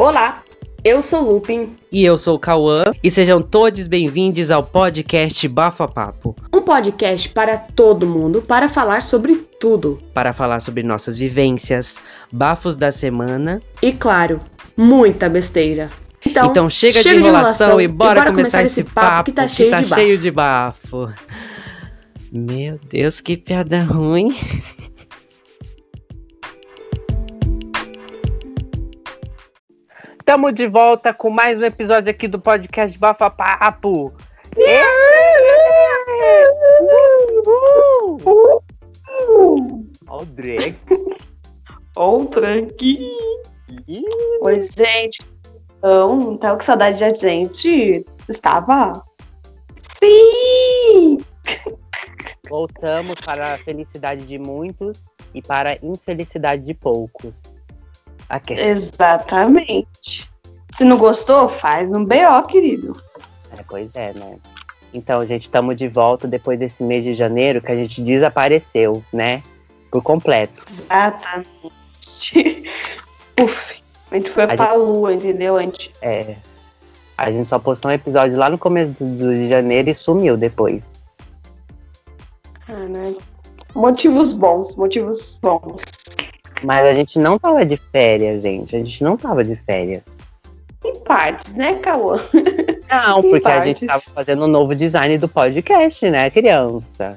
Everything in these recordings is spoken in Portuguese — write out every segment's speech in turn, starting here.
Olá, eu sou Lupin. E eu sou o Cauã. E sejam todos bem-vindos ao podcast Bafo a Papo. Um podcast para todo mundo para falar sobre tudo. Para falar sobre nossas vivências, bafos da semana. E claro, muita besteira. Então, então chega, chega, de enrolação, de enrolação e, bora e bora, começar, começar esse papo, papo que tá, cheio, que tá de cheio de bafo. Meu Deus, que piada ruim. Estamos de volta com mais um episódio aqui do podcast Bafa Papo. Olha o Drake. Olha o Drake. Oi, gente. Então, tava com saudade da gente? Estava? Sim! Voltamos para a felicidade de muitos e para a infelicidade de poucos. Aqui. Exatamente. Se não gostou, faz um BO, querido. É, pois é, né? Então, gente, estamos de volta depois desse mês de janeiro que a gente desapareceu, né? Por completo. Exatamente. Uf, a gente foi a pra gente... lua, entendeu? A gente... É. A gente só postou um episódio lá no começo de janeiro e sumiu depois. Ah, né? Motivos bons, motivos bons. Mas a gente não tava de férias, gente. A gente não tava de férias. Em partes, né, Cauã? Não, porque partes. a gente tava fazendo um novo design do podcast, né, criança?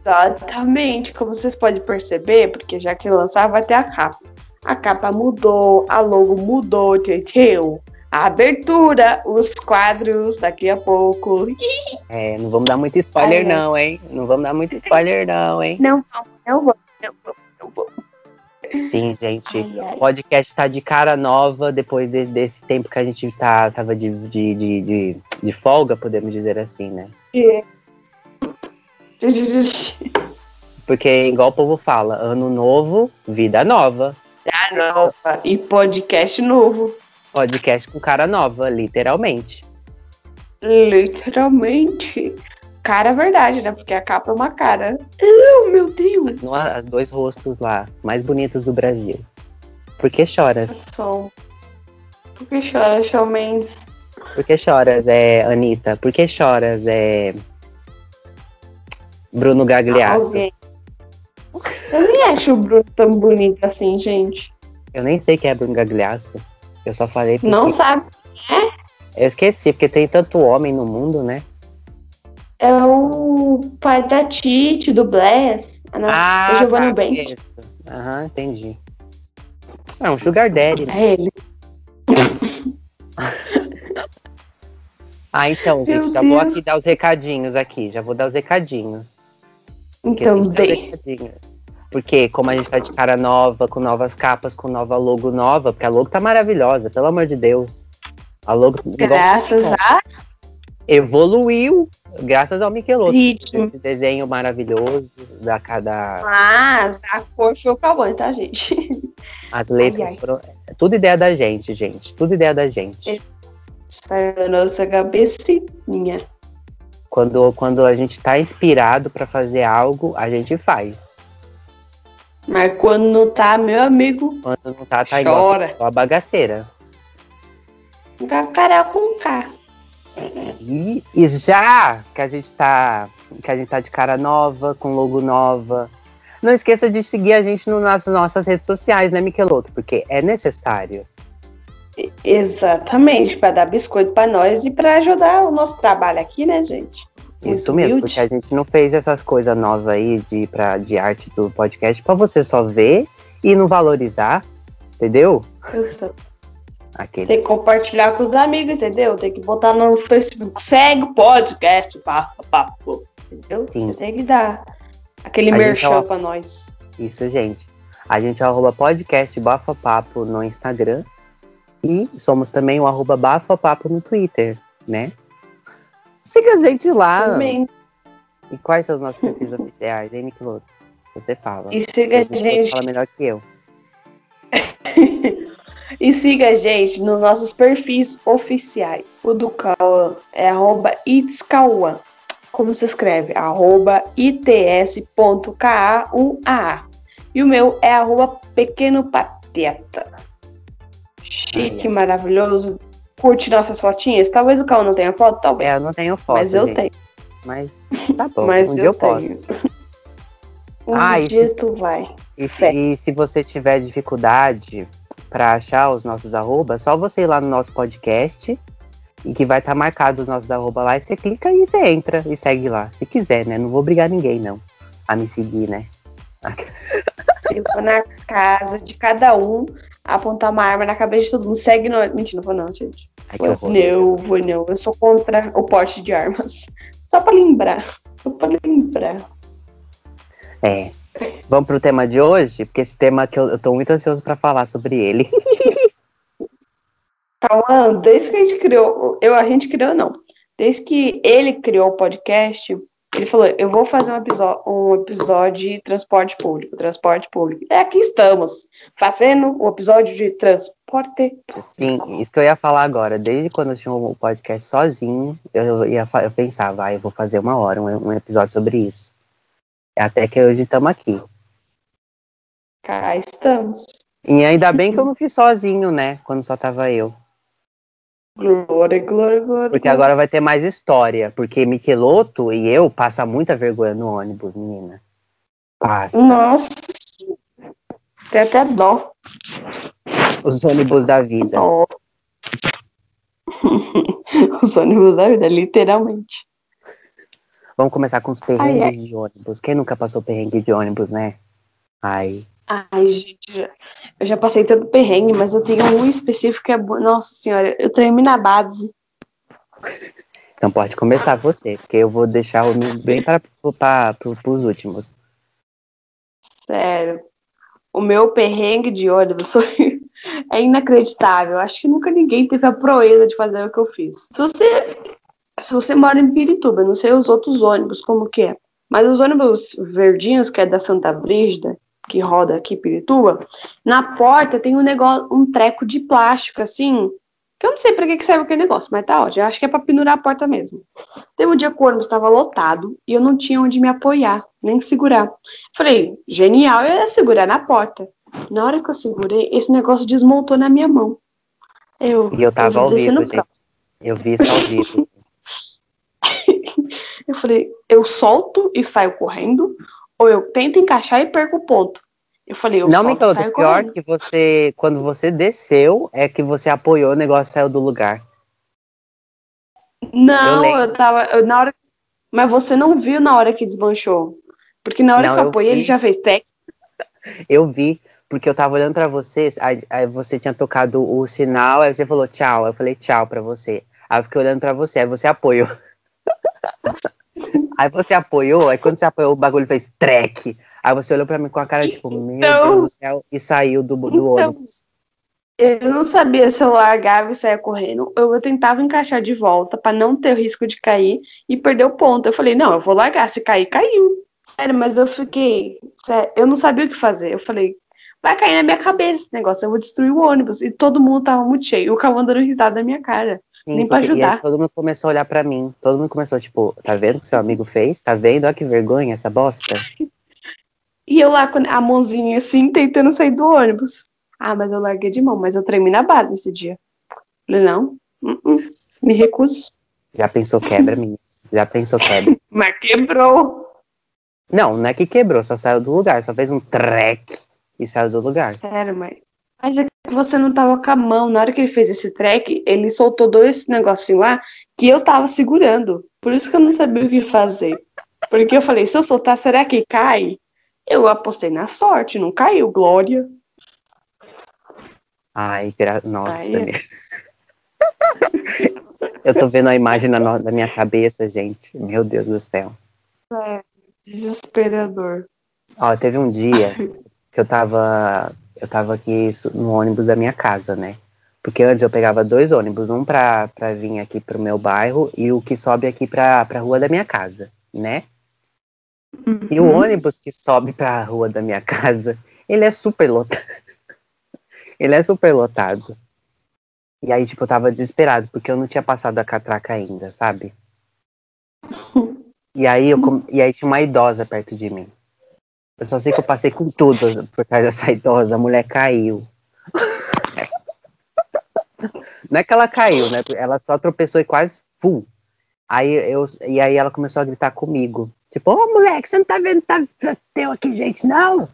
Exatamente. Como vocês podem perceber, porque já que lançar vai ter a capa. A capa mudou, a logo mudou, entendeu? A abertura, os quadros daqui a pouco. É, não vamos dar muito spoiler, não, hein? Não vamos dar muito spoiler, não, hein? Não, não, não vou, não vou, Sim, gente. O podcast tá de cara nova depois de, desse tempo que a gente tá, tava de, de, de, de, folga, podemos dizer assim, né? É. Porque, igual o povo fala, ano novo, vida nova. Vida nova. E podcast novo. Podcast com cara nova, literalmente. Literalmente. Cara, é verdade, né? Porque a capa é uma cara. Oh, meu Deus! Os dois rostos lá, mais bonitos do Brasil. Por que choras? Som. Por que choras, Shawn Mendes? Por que choras, é, Anitta? Por que choras, é. Bruno Gagliasso? Alguém. Eu nem acho o Bruno tão bonito assim, gente. Eu nem sei quem é Bruno Gagliasso. Eu só falei porque... Não sabe é? Eu esqueci, porque tem tanto homem no mundo, né? É o pai da Tite, do Bless. Ah, da Giovanna tá, Bem. Aham, entendi. É um Sugar Daddy. Né? É ele. ah, então, gente, Meu já Deus. vou aqui dar os recadinhos aqui. Já vou dar os recadinhos. Então, dê. Porque como a gente tá de cara nova, com novas capas, com nova logo nova, porque a logo tá maravilhosa, pelo amor de Deus. A logo. Graças a. Evoluiu Graças ao Michelotto. Esse desenho maravilhoso da cada. Mas a cor foi o Cauã, tá, gente? As letras ai, ai. foram. Tudo ideia da gente, gente. Tudo ideia da gente. Sai da nossa cabecinha. Quando, quando a gente tá inspirado para fazer algo, a gente faz. Mas quando não tá, meu amigo. Quando não tá, tá chora. igual a bagaceira. Carol com K. E, e, já que a gente tá que a gente tá de cara nova, com logo nova, não esqueça de seguir a gente no, nas nossas redes sociais, né, Miqueloto? Porque é necessário. Exatamente, para dar biscoito para nós e para ajudar o nosso trabalho aqui, né, gente? Isso mesmo, porque a gente não fez essas coisas novas aí de, pra, de arte do podcast para você só ver e não valorizar, entendeu? Exato. Aquele... Tem que compartilhar com os amigos, entendeu? Tem que botar no Facebook. Segue o podcast, papo, papo. Entendeu? Sim. Você tem que dar aquele a merchan é pra nós. Isso, gente. A gente é o arroba podcast Bafapapo no Instagram. E somos também o arroba Bafapapo no Twitter, né? Siga a gente lá. Também. E quais são os nossos perfis oficiais, hein, Nicolas? Você fala. E siga a gente. Fala melhor que eu. E siga a gente nos nossos perfis oficiais. O do Cauã é arroba itscauã. Como se escreve? Arroba its.kaua. E o meu é arroba pequeno pateta. chique, maravilhoso. Curte nossas fotinhas. Talvez o Cal não tenha foto, talvez. Eu não tenho foto. Mas eu gente. tenho. Mas tá bom. Mas um eu eu posso. tenho. Um Ah, dia tu vai. E, Fé. e se você tiver dificuldade para achar os nossos arrobas, só você ir lá no nosso podcast e que vai estar marcado os nossos arroba lá e você clica e você entra e segue lá. Se quiser, né? Não vou obrigar ninguém, não, a me seguir, né? Eu vou na casa de cada um apontar uma arma na cabeça de todo mundo. Segue no. Mentira, não vou não, gente. Ai, horror. Não, vou não. Eu sou contra o porte de armas. Só pra lembrar. Só pra lembrar. É. Vamos pro tema de hoje, porque esse tema que eu, eu tô muito ansioso para falar sobre ele. Calma, desde que a gente criou. Eu, a gente criou, não. Desde que ele criou o podcast, ele falou: eu vou fazer um episódio, um episódio de transporte público. Transporte público. É aqui estamos, fazendo o episódio de transporte. Sim, isso que eu ia falar agora. Desde quando eu tinha o podcast sozinho, eu, ia, eu pensava, ah, eu vou fazer uma hora, um, um episódio sobre isso. Até que hoje estamos aqui. Cá estamos. E ainda bem que eu não fiz sozinho, né? Quando só tava eu. Glória, glória, glória. Porque agora vai ter mais história. Porque Miqueloto e eu passa muita vergonha no ônibus, menina. Passa. Nossa. Tem até dó. Os ônibus da vida. dó. Os ônibus da vida, literalmente. Vamos começar com os perrengues Ai, ai. de ônibus. Quem nunca passou perrengue de ônibus, né? Ai. Ai, gente, eu já passei tanto perrengue, mas eu tenho um específico que é. Nossa senhora, eu tremi na base. Então pode começar você, porque eu vou deixar o meu bem para, para, os últimos. Sério. O meu perrengue de ônibus foi- é inacreditável. Acho que nunca ninguém teve a proeza de fazer o que eu fiz. Se você, se você mora em Pirituba, não sei os outros ônibus como que é, mas os ônibus verdinhos, que é da Santa Brígida, que roda aqui em Pirituba, na porta tem um negócio, um treco de plástico, assim, que eu não sei pra que que serve aquele negócio, mas tá ótimo. Eu acho que é pra pendurar a porta mesmo. Teve um dia que o ônibus estava lotado e eu não tinha onde me apoiar, nem segurar. Falei, genial, eu ia segurar na porta. Na hora que eu segurei, esse negócio desmontou na minha mão. Eu, E eu tava eu ao vivo, gente. Eu vi isso ao vivo. Eu falei, eu solto e saio correndo, ou eu tento encaixar e perco o ponto. Eu falei, eu não, solto e Miqueloto, saio pior correndo. que você, quando você desceu, é que você apoiou, o negócio saiu do lugar. Não, Eu eu, tava. eu- na hora, mas você não viu na hora que desmanchou. Porque na hora Não, que eu apoiei, vi. ele já fez tec. Eu vi, porque eu tava olhando pra você, aí, aí você tinha tocado o sinal, aí você falou tchau. Eu falei tchau pra você. Aí eu fiquei olhando pra você, aí você apoiou. aí você apoiou, aí quando você apoiou, o bagulho fez treque. Aí você olhou pra mim com a cara tipo, meu Então- Deus do céu, e saiu do, do Então, ônibus. Eu não sabia se eu largava e saia correndo. Eu, tentava encaixar de volta pra não ter o risco de cair e perder o ponto. Eu falei, não, eu vou largar. Se cair, caiu. Sério, mas eu fiquei. sério, eu não sabia o que fazer. Eu falei, vai cair na minha cabeça esse negócio, eu vou destruir o ônibus. E todo mundo tava muito cheio. O Cauã dando risada na minha cara. Sim, nem pra porque- E aí ajudar. todo mundo começou a olhar pra mim. Todo mundo começou, tipo, tá vendo o que seu amigo fez? Tá vendo? Olha que vergonha essa bosta. E eu lá com a mãozinha assim, tentando sair do ônibus. Ah, mas eu larguei de mão, mas eu tremi na base esse dia. Falei, não, uh -uh, me recuso. Já pensou quebra, menina? Já pensou quebra? Mas quebrou. Não, não é que quebrou, só saiu do lugar, só fez um treque e saiu do lugar. Sério, mas. Mas é você não tava com a mão. Na hora que ele fez esse track, ele soltou dois negocinhos lá que eu tava segurando. Por isso que eu não sabia o que fazer. Porque eu falei, se eu soltar, será que cai? Eu apostei na sorte, não caiu, Glória. Ai, gra... nossa. Ai, meu. Eu tô vendo a imagem na, no- na minha cabeça, gente. Meu Deus do céu. É, desesperador. Ó, teve um dia que eu tava. Eu tava aqui no ônibus da minha casa, né? Porque antes eu pegava dois ônibus, um pra, pra vir aqui pro meu bairro e o que sobe aqui pra, pra rua da minha casa, né? E o Uhum. ônibus que sobe pra rua da minha casa, ele é super lotado. ele é super lotado. E aí, tipo, eu tava desesperado, porque eu não tinha passado a catraca ainda, sabe? E aí, eu, e aí tinha uma idosa perto de mim. Eu só sei que eu passei com tudo por trás dessa idosa. A mulher caiu. Não é que ela caiu, né? Ela só tropeçou e quase full. Aí eu, e aí ela começou a gritar comigo. Tipo, ô moleque, você não tá vendo tá teu aqui, gente, não?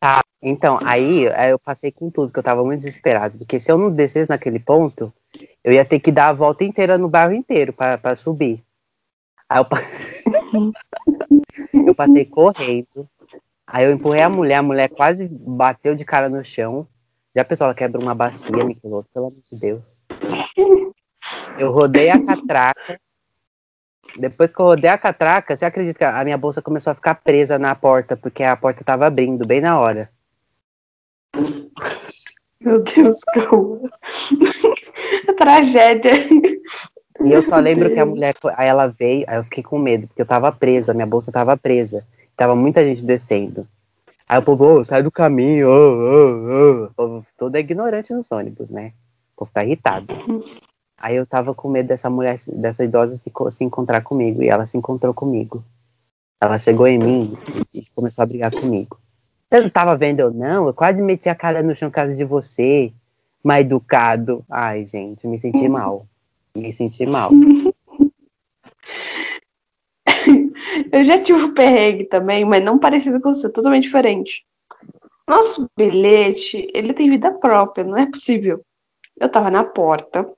tá, então, aí, aí eu passei com tudo, que eu tava muito desesperado. Porque se eu não descesse naquele ponto, eu ia ter que dar a volta inteira no bairro inteiro para subir. Aí eu, eu passei correndo. Aí eu empurrei a mulher, a mulher quase bateu de cara no chão. Já a pessoa quebra uma bacia, me pelo amor de Deus. Eu rodei a catraca. Depois que eu rodei a catraca, você acredita que a minha bolsa começou a ficar presa na porta, porque a porta tava abrindo bem na hora. Meu Deus, calma. Tragédia. E eu só lembro que a mulher, aí ela veio, aí eu fiquei com medo, porque eu tava preso, a minha bolsa tava presa. Tava muita gente descendo. Aí o povo, oh, sai do caminho, oh, oh. O povo todo é ignorante nos ônibus, né? O povo tá irritado. Aí eu tava com medo dessa mulher, dessa idosa se, se encontrar comigo, e ela se encontrou comigo. Ela chegou em mim e começou a brigar comigo. Você não tava vendo eu não? Eu quase meti a cara no chão causa de você. Mal educado. Ai, gente, me senti mal. Me senti mal. Eu já tive um perrengue também, mas não parecido com você, totalmente diferente. Nosso bilhete, ele tem vida própria, não é possível. Eu tava na porta,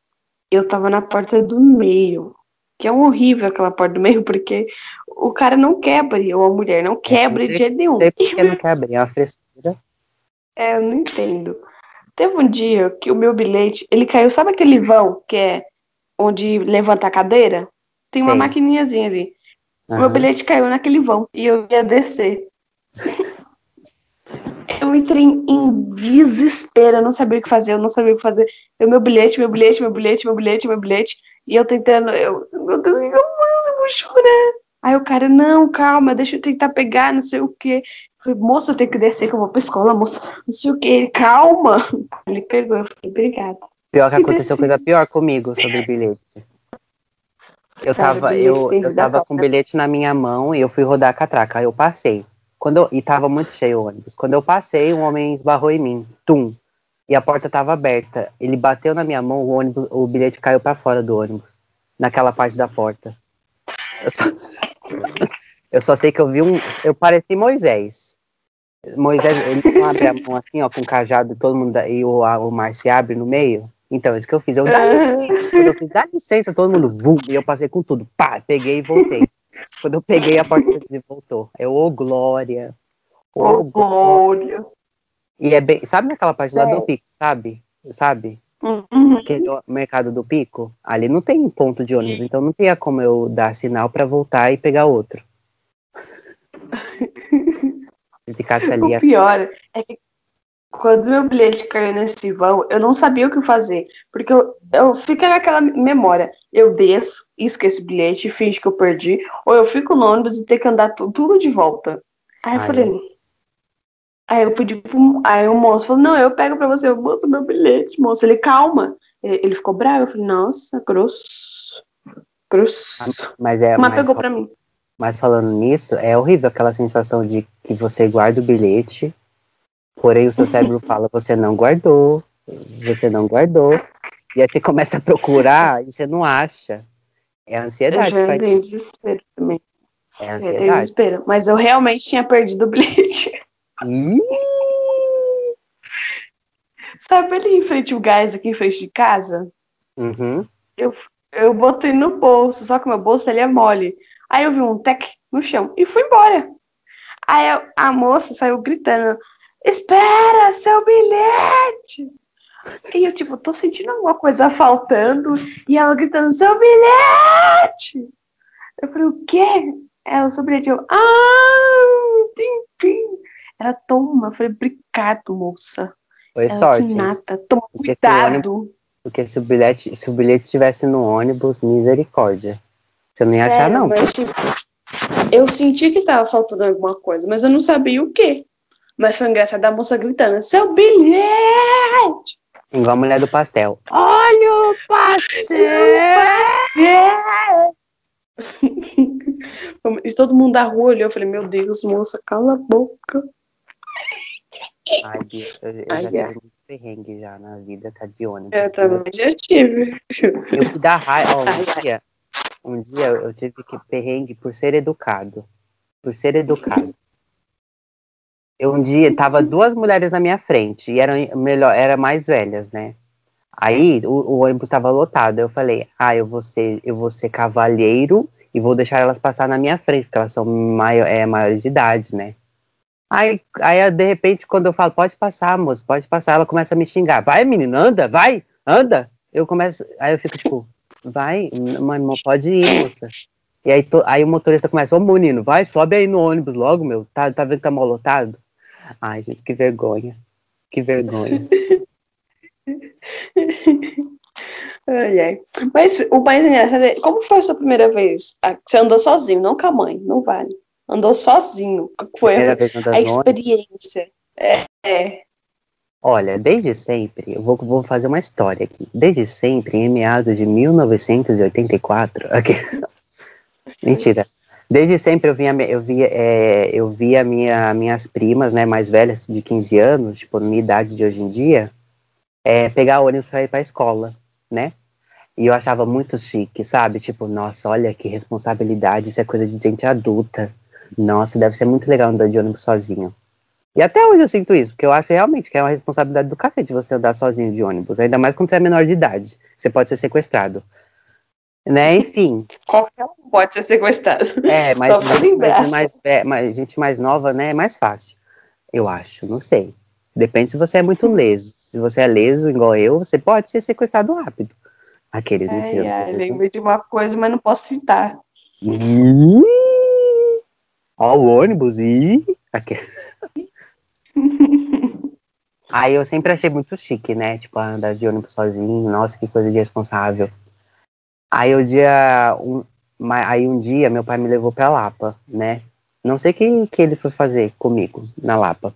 eu tava na porta do meio, que é um horrível aquela porta do meio, porque o cara não quebra, ou a mulher não quebra de jeito nenhum. Sei porque não quebra, é uma frescura. É, eu não entendo. Teve um dia que o meu bilhete, ele caiu, sabe aquele vão que é onde levanta a cadeira? Tem uma Sim. maquininhazinha ali. Meu bilhete caiu naquele vão e eu ia descer. eu entrei em desespero, eu não sabia o que fazer, eu não sabia o que fazer. Eu, meu bilhete, meu bilhete, meu bilhete, meu bilhete, meu bilhete. E eu tentando, eu, meu Deus, eu, vou chorar. Aí o cara, não, calma, deixa eu tentar pegar, não sei o quê. Eu falei, moço, eu tenho que descer, que eu vou pra escola, moço, não sei o quê. calma. Ele pegou, eu falei, obrigada. Pior que aconteceu coisa pior comigo sobre o bilhete. Eu tava, eu, eu tava com o bilhete na minha mão e eu fui rodar a catraca. Aí eu passei. Quando eu, e tava muito cheio o ônibus. Quando eu passei, um homem esbarrou em mim. Tum. E a porta tava aberta. Ele bateu na minha mão, o, ônibus, o bilhete caiu para fora do ônibus. Naquela parte da porta. Eu só, eu só sei que eu vi um. Eu pareci Moisés. Moisés, ele não abre a mão assim, ó, com o cajado e todo mundo. E o, o mar se abre no meio. Então, isso que eu fiz. Eu, dá licença, quando eu fiz, dá licença, todo mundo, vum, e eu passei com tudo. Pá, peguei e voltei. Quando eu peguei, a porta voltou. Eu, ô, oh, glória. Ô, oh, glória. E é bem, sabe naquela parte lá do pico, sabe? Sabe? Uhum. Aquele mercado do pico, ali não tem ponto de ônibus, então não tinha como eu dar sinal para voltar e pegar outro. Se ficasse ali. O pior é que quando meu bilhete caiu nesse vão, eu não sabia o que fazer. Porque eu, eu fico naquela memória. Eu desço, esqueço o bilhete, finge que eu perdi. Ou eu fico no ônibus e tenho que andar tudo, tudo de volta. Aí eu falei. Aí eu pedi pro. Aí o moço falou: Não, eu pego pra você. Eu boto meu bilhete, moço. Ele, calma. Ele, ele ficou bravo. Eu falei: Nossa, grosso. Grosso. Mas, é, mas, mas pegou pra mim. Mas falando nisso, é horrível aquela sensação de que você guarda o bilhete Porém, o seu cérebro fala: você não guardou, você não guardou. E aí você começa a procurar e você não acha. É a ansiedade. Eu já desespero também. É a ansiedade. Eu desespero. Mas eu realmente tinha perdido o bilhete. Sabe ali em frente o gás aqui em frente de casa? Uhum. Eu, eu botei no bolso, só que meu bolso ele é mole. Aí eu vi um tec no chão e fui embora. Aí a, a moça saiu gritando: espera, seu bilhete! E eu, tipo, tô sentindo alguma coisa faltando. E ela gritando, seu bilhete! Eu falei, o quê? Ela, seu bilhete. Eu, ah, pim, pim. Ela, toma. Eu falei, obrigado, moça. Foi ela, sorte. nada, toma porque cuidado. Se ônibus, porque se o, bilhete, se o bilhete estivesse no ônibus, misericórdia. Você não ia Sério, achar, não. Mas, tipo, eu senti que tava faltando alguma coisa, mas eu não sabia o quê. Mas foi engraçado a moça gritando: seu bilhete! Igual a mulher do pastel. Olha o pastel! e todo mundo da rua olhou. Eu falei: Meu Deus, moça, cala a boca. Ai, eu, eu Ai, já ai. tive muito perrengue já na vida, tá de ônibus. Eu também já tive. Eu que dá raiva. Ai, um dia, um dia eu tive que perrengue por ser educado. Por ser educado. Eu um dia tava duas mulheres na minha frente e eram melhor, eram mais velhas, né? Aí o, o ônibus tava lotado. Eu falei, ah, eu vou ser, eu vou ser cavalheiro e vou deixar elas passar na minha frente, porque elas são maior, é, maiores de idade, né? Aí, aí, de repente, quando eu falo, pode passar, moço, pode passar, ela começa a me xingar. Vai, menino, anda, vai, anda. Eu começo, aí eu fico tipo, vai, mas não pode ir, moça. E aí, to- aí o motorista começa, ô menino, vai, sobe aí no ônibus logo, meu. Tá, tá vendo que tá mal lotado? Ai, gente, que vergonha. Que vergonha. Ai, ai. Mas o mais engraçado é, como foi a sua primeira vez? Ah, Você andou sozinho, não com a mãe, não vale. Andou sozinho. Foi a, a experiência. É, é. Olha, desde sempre, eu vou, vou fazer uma história aqui. Desde sempre, em meados de 1984. aqui. Mentira. Desde sempre eu via, eu via, é, eu via minha, minhas primas, né, mais velhas, de 15 anos, tipo, minha idade de hoje em dia, é, pegar ônibus para ir para a escola, né? E eu achava muito chique, sabe? Tipo, nossa, olha que responsabilidade, isso é coisa de gente adulta. Nossa, deve ser muito legal andar de ônibus sozinho. E até hoje eu sinto isso, porque eu acho realmente que é uma responsabilidade do cacete você andar sozinho de ônibus, ainda mais quando você é menor de idade. Você pode ser sequestrado. Né? Enfim, Qualquer um pode ser sequestrado. é, mas, mais, mas gente mais nova, né, é mais fácil. Eu acho, não sei. Depende se você é muito leso. Se você é leso, igual eu, você pode ser sequestrado rápido. Aqueles Ai, mentiras. ai, lembrei de uma coisa, mas não posso citar. Ih, Ó, o ônibus, e Aí eu sempre achei muito chique, né? Tipo, andar de ônibus sozinho, nossa, que coisa de responsável. Aí o dia. Um, aí um dia meu pai me levou pra Lapa, né? Não sei o que, que ele foi fazer comigo na Lapa.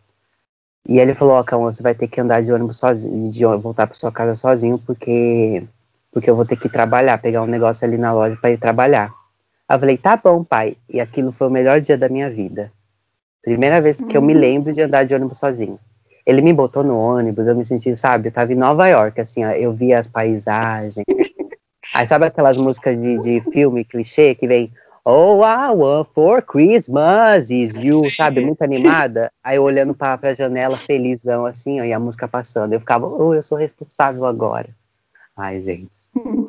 E ele falou, ó, Cão, você vai ter que andar de ônibus sozinho, de voltar pra sua casa sozinho, porque, porque eu vou ter que trabalhar, pegar um negócio ali na loja pra ir trabalhar. Aí eu falei, tá bom, pai. E aquilo foi o melhor dia da minha vida. Primeira vez que eu me Uhum. lembro de andar de ônibus sozinho. Ele me botou no ônibus, eu me senti, sabe, eu tava em Nova York, assim, ó, eu via as paisagens. Aí sabe aquelas músicas de, de filme clichê que vem Oh, I want for Christmas is you, sabe, muito animada. Aí eu olhando pra, pra janela, felizão, assim, ó, e a música passando. Eu ficava, oh, eu sou responsável agora. Ai, gente,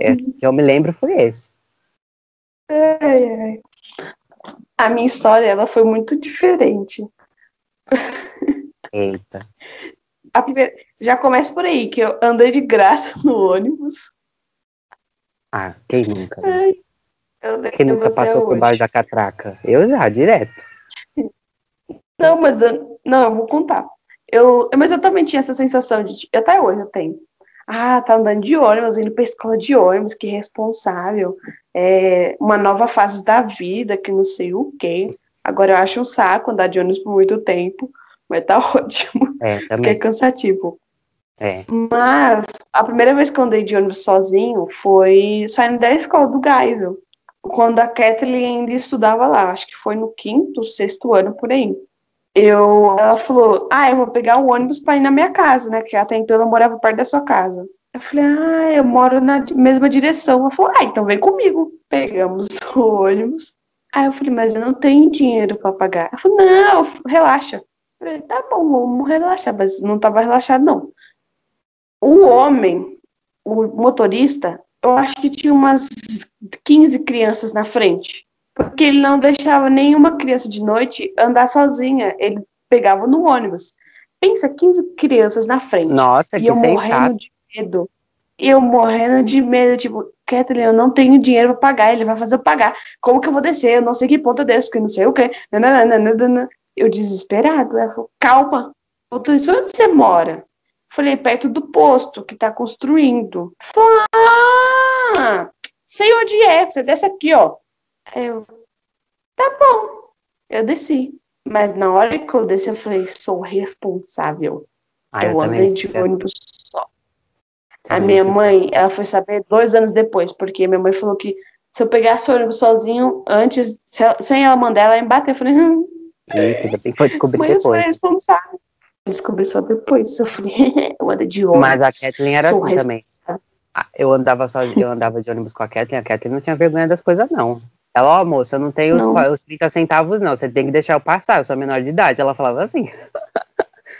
esse que eu me lembro foi esse. Ai, ai. A minha história, ela foi muito diferente. Eita. A primeira, já começa por aí, que eu andei de graça no ônibus. Ah, quem nunca? né? Ai, Quem nunca passou por baixo da catraca? Eu já, direto. Não, mas eu, não, eu vou contar. Eu, mas eu também tinha essa sensação de, até hoje eu tenho. Ah, tá andando de ônibus, indo pra escola de ônibus, que responsável. É uma nova fase da vida, que não sei o quê. Agora eu acho um saco andar de ônibus por muito tempo, mas tá ótimo, É, porque é também. cansativo. É. Mas a primeira vez que eu andei de ônibus sozinho foi saindo da escola do Geisel. Quando a Kathleen ainda estudava lá, acho que foi no quinto, sexto ano por aí. Eu, ela falou: Ah, eu vou pegar o ônibus para ir na minha casa, né? Que até então eu morava perto da sua casa. Eu falei: Ah, eu moro na mesma direção. Ela falou: Ah, então vem comigo. Pegamos o ônibus. Aí eu falei: Mas eu não tenho dinheiro para pagar. Ela falou: Não, relaxa. Eu falei: Tá bom, vamos relaxar. Mas não tava relaxado, não. O homem, o motorista, eu acho que tinha umas 15 crianças na frente. Porque ele não deixava nenhuma criança de noite andar sozinha. Ele pegava no ônibus. Pensa, 15 crianças na frente. Nossa, e que eu morrendo sensato. de medo. Eu morrendo de medo, tipo, Kathleen, eu não tenho dinheiro pra pagar, ele vai fazer eu pagar. Como que eu vou descer? Eu não sei que ponto eu desço, que não sei o quê. Eu desesperado. Ela falou, calma. Eu tô, "Isso onde você mora? Falei, perto do posto que tá construindo. Falou, ah, sei onde é, você desce aqui, ó. Aí Eu, tá bom. Eu desci. Mas na hora que eu desci, eu falei, sou responsável. Ah, eu andei de eu ônibus só. A minha mãe, ela foi saber dois anos depois, porque minha mãe falou que se eu pegasse o ônibus sozinho, antes, se sem ela mandar, ela ia me bater. Eu falei, hum, Eita, que foi descobrir mãe, eu sou depois. responsável. Descobri só depois, sofri. eu ando de ônibus. Mas a Kathleen era assim também. Ah, Eu andava só, eu andava de ônibus com a Kathleen, a Kathleen não tinha vergonha das coisas, não. Ela, ó, moça, eu não tenho os, Não. os 30 centavos, não. Você tem que deixar eu passar, eu sou menor de idade. Ela falava assim.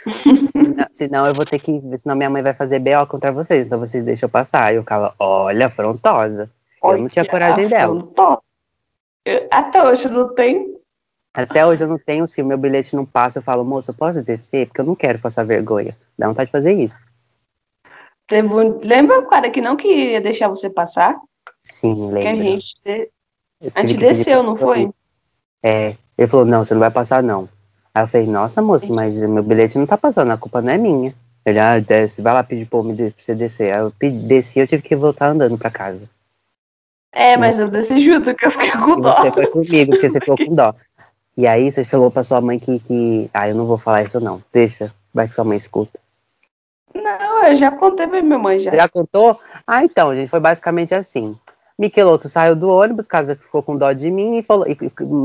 senão, senão eu vou ter que. Senão minha mãe vai fazer BO contra vocês, então vocês deixam eu passar. Eu ficava, olha, afrontosa. Eu não tinha coragem dela. dela. Até hoje não tem. Até hoje eu não tenho, se o meu bilhete não passa, eu falo, moça, eu posso descer? Porque eu não quero passar vergonha. Dá vontade de fazer isso. Lembra o cara que não queria deixar você passar? Sim, Que a lembro. gente, de- a gente desceu, não foi? É, ele falou, não, você não vai passar, não. Aí eu falei, nossa, moço, mas meu bilhete não tá passando, a culpa não é minha. Ele, ah, desce, vai lá pedir pra, me de- pra você descer. Aí eu pedi, desci, eu tive que voltar andando pra casa. É, mas eu desci junto, que eu fiquei com dó. você foi comigo, porque você ficou com dó. E aí você falou pra sua mãe que, que... Ah, eu não vou falar isso não, deixa, vai que sua mãe escuta. Não, eu já contei pra minha mãe já. Já contou? Ah, então, gente, foi basicamente assim. Michelotto saiu do ônibus, casa ficou com dó de mim e, falou, e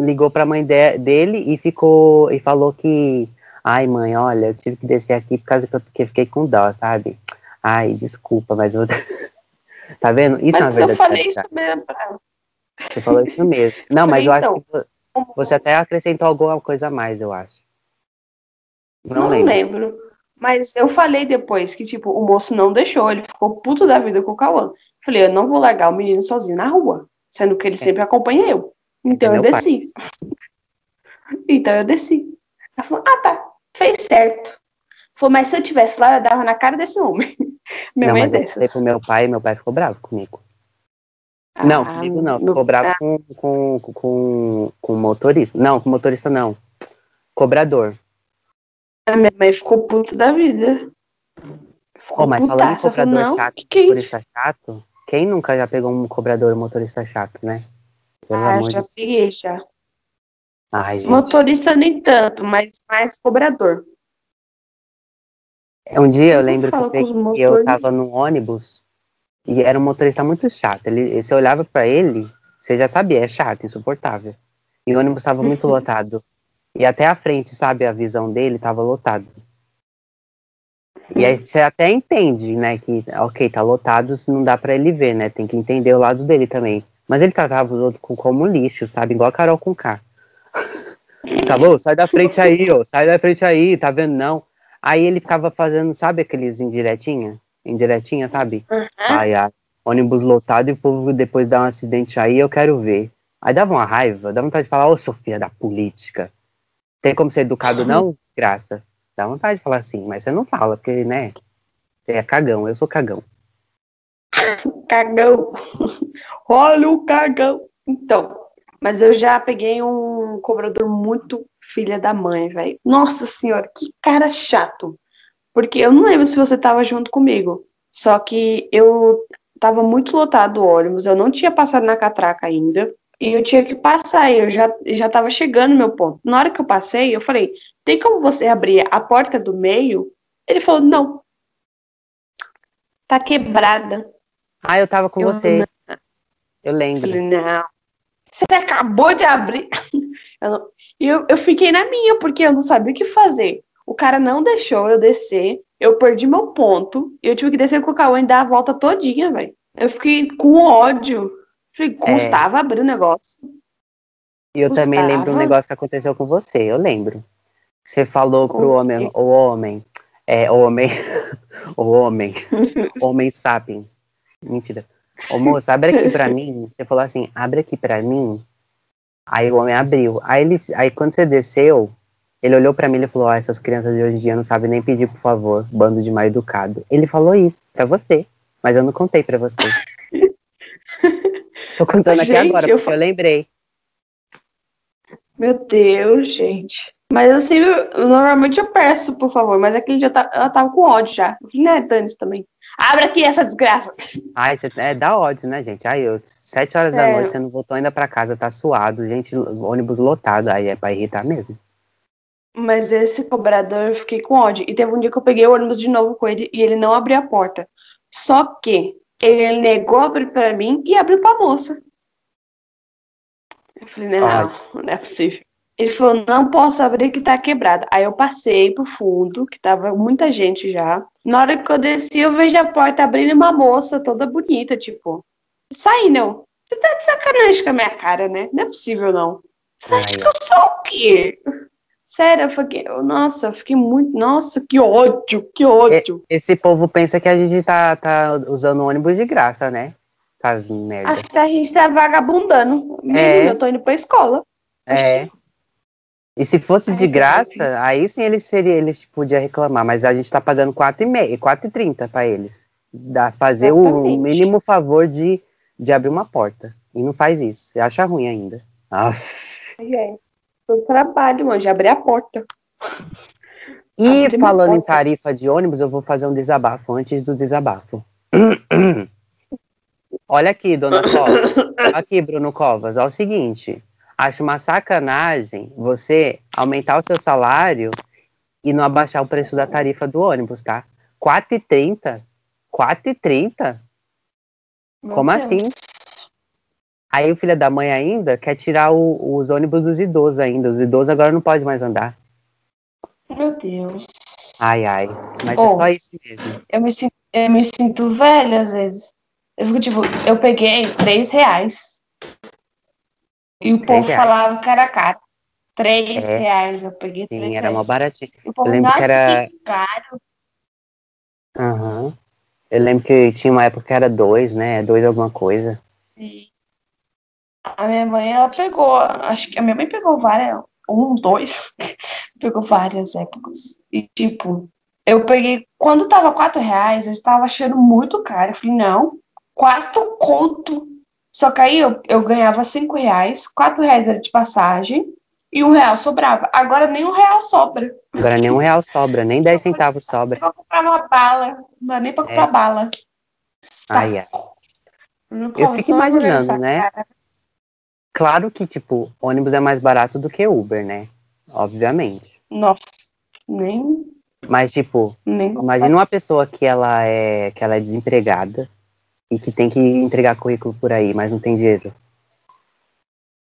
ligou pra mãe de- dele e ficou e falou que, ai mãe, olha, eu tive que descer aqui por causa que eu que eu fiquei com dó, sabe? Ai, desculpa, mas eu... tá vendo? Isso é uma Mas eu verdade. falei isso mesmo pra ela. Você falou isso mesmo. Não, mas eu então, acho que você até acrescentou alguma coisa a mais, eu acho. Não, Não, lembro. lembro. Mas eu falei depois que, tipo, o moço não deixou, ele ficou puto da vida com o Cauã. Falei, eu não vou largar o menino sozinho na rua, sendo que ele sempre acompanha eu. Então É eu desci. então eu desci. Ela falou, ah tá, fez certo. Falou, mas se eu tivesse lá, eu dava na cara desse homem. Minha não, mãe é mas eu falei dessas. pro meu pai meu pai ficou bravo comigo. Não, Ah, comigo não. Ficou bravo com, com, com, com o motorista. Não, com o motorista não. Cobrador. A minha mãe ficou puta da vida. Ficou Ô, mas falando em cobrador não, chato, que que é motorista chato, quem nunca já pegou um cobrador um motorista chato, né? Pelo Ah, já de peguei, já. Ai. Motorista nem tanto, mas mais cobrador. Um dia eu lembro que eu, peguei- eu tava no ônibus e era um motorista muito chato. Ele, você olhava pra ele, você já sabia, é chato, insuportável. E o ônibus tava muito lotado. E até a frente, sabe, a visão dele tava lotado. E aí você até entende, né, que, ok, tá lotado, não dá pra ele ver, né, tem que entender o lado dele também. Mas ele tratava os outros com- como lixo, sabe, igual a Carol com K. Tá bom, sai da frente aí, ó, sai da frente aí, tá vendo, não? Aí ele ficava fazendo, sabe aqueles indiretinha? Indiretinha, sabe? Ai, ai, ônibus lotado e o povo depois dá um acidente aí, eu quero ver. Aí dava uma raiva, dá vontade de falar, ô Sofia da política. Tem como ser educado não, graça? Dá vontade de falar assim, mas você não fala, porque, né? Você é cagão, eu sou cagão. Cagão. Olha o cagão. Então, mas eu já peguei um cobrador muito filha da mãe, velho. Nossa senhora, que cara chato. Porque eu não lembro se você tava junto comigo. Só que eu tava muito lotado o ônibus, eu não tinha passado na catraca ainda. E eu tinha que passar, eu já, já tava chegando no meu ponto. Na hora que eu passei, eu falei: tem como você abrir a porta do meio? Ele falou: não. Tá quebrada. Ah, eu tava com Eu você. não. Eu lembro. Falei, não. Você acabou de abrir. Eu, não- e eu, eu fiquei na minha, porque eu não sabia o que fazer. O cara não deixou eu descer. Eu perdi meu ponto. E eu tive que descer com o Cauã e dar a volta todinha, velho. Eu fiquei com ódio. Falei, É. custava abrir o negócio. E eu também lembro um negócio que aconteceu com você, eu lembro. Você falou pro homem, o homem, é, o homem, o homem, homem sapiens. Mentira. Ô moço, abre aqui pra mim. Você falou assim, abre aqui pra mim. Aí o homem abriu. Aí, ele, aí quando você desceu, ele olhou pra mim e falou, ó, essas crianças de hoje em dia não sabem nem pedir por favor, bando de mal educado. Ele falou isso pra você, mas eu não contei pra você. Tô contando aqui Gente, agora, eu porque eu lembrei. Meu Deus, gente. Mas assim, eu- normalmente eu peço, por favor. Mas aquele dia tá- ela tava com ódio já. Eu falei, né, Dani, também. Abre aqui essa desgraça. Ai, você, é, dá ódio, né, gente? Aí, eu, sete horas da É. noite, você não voltou ainda pra casa, tá suado, gente, ônibus lotado, aí é pra irritar mesmo. Mas esse cobrador eu fiquei com ódio. E teve um dia que eu peguei o ônibus de novo com ele e ele não abriu a porta. Só que ele negou abrir pra mim e abriu pra moça. Eu falei, não, não é possível. Ele falou, não posso abrir que tá quebrada. Aí eu passei pro fundo, que tava muita gente já. Na hora que eu desci, eu vejo a porta abrindo uma moça toda bonita, tipo, sai não. Você tá de sacanagem com a minha cara, né? Não é possível, não. Você acha Ai, que eu sou o quê? Sério, eu fiquei, eu- nossa, eu fiquei muito, nossa, que ódio, que ódio. Esse povo pensa que a gente tá, tá usando ônibus de graça, né? Faz merda. Acho que a gente tá vagabundando. É. eu tô indo pra escola. É. E se fosse de graça, aí sim eles seria, eles podiam reclamar, mas a gente tá pagando 4,5, 4,30 para eles. Dá fazer o Exatamente. mínimo favor de, de abrir uma porta. E não faz isso. Acha ruim ainda. Ai, Eu trabalho, mano, de abrir a porta. E falando em porta. tarifa de ônibus, eu vou fazer um desabafo antes do desabafo. Olha aqui, dona Covas. Aqui, Bruno Covas. Olha o seguinte. Acho uma sacanagem você aumentar o seu salário e não abaixar o preço da tarifa do ônibus, tá? 4,30? 4,30? Como Deus. assim? Aí o filho da mãe ainda quer tirar o- os ônibus dos idosos ainda. Os idosos agora não podem mais andar. Meu Deus. Ai, ai. Mas é Oh. só isso mesmo. Eu me, sin- eu me sinto velha às vezes. Eu fico tipo, eu peguei três reais. E o povo reais. falava que era caro. Três É. reais, eu peguei três Sim, era mó baratinho. E o povo, Eu lembro que "Nossa, era- que caro. Aham. Eu lembro que tinha uma época que era dois, né? Dois alguma coisa. E a minha mãe, ela pegou, acho que a minha mãe pegou várias, um, dois, pegou várias épocas. E tipo, eu peguei, quando tava quatro reais, eu estava achando muito caro. Eu falei, não, quatro conto. Só que aí eu, eu ganhava cinco reais, quatro reais era de passagem e um real sobrava. Agora nem um real sobra. Agora nem um real sobra, nem dez centavos sobra. Pra comprar uma bala, não dá nem pra comprar É. bala. Ai, ai. Não Eu fico imaginando, né? cara. Claro que, tipo, ônibus é mais barato do que Uber, né? Obviamente. Nossa, nem, Mas, tipo, nem. imagina uma pessoa que ela é, que ela é desempregada e que tem que entregar currículo por aí, mas não tem dinheiro.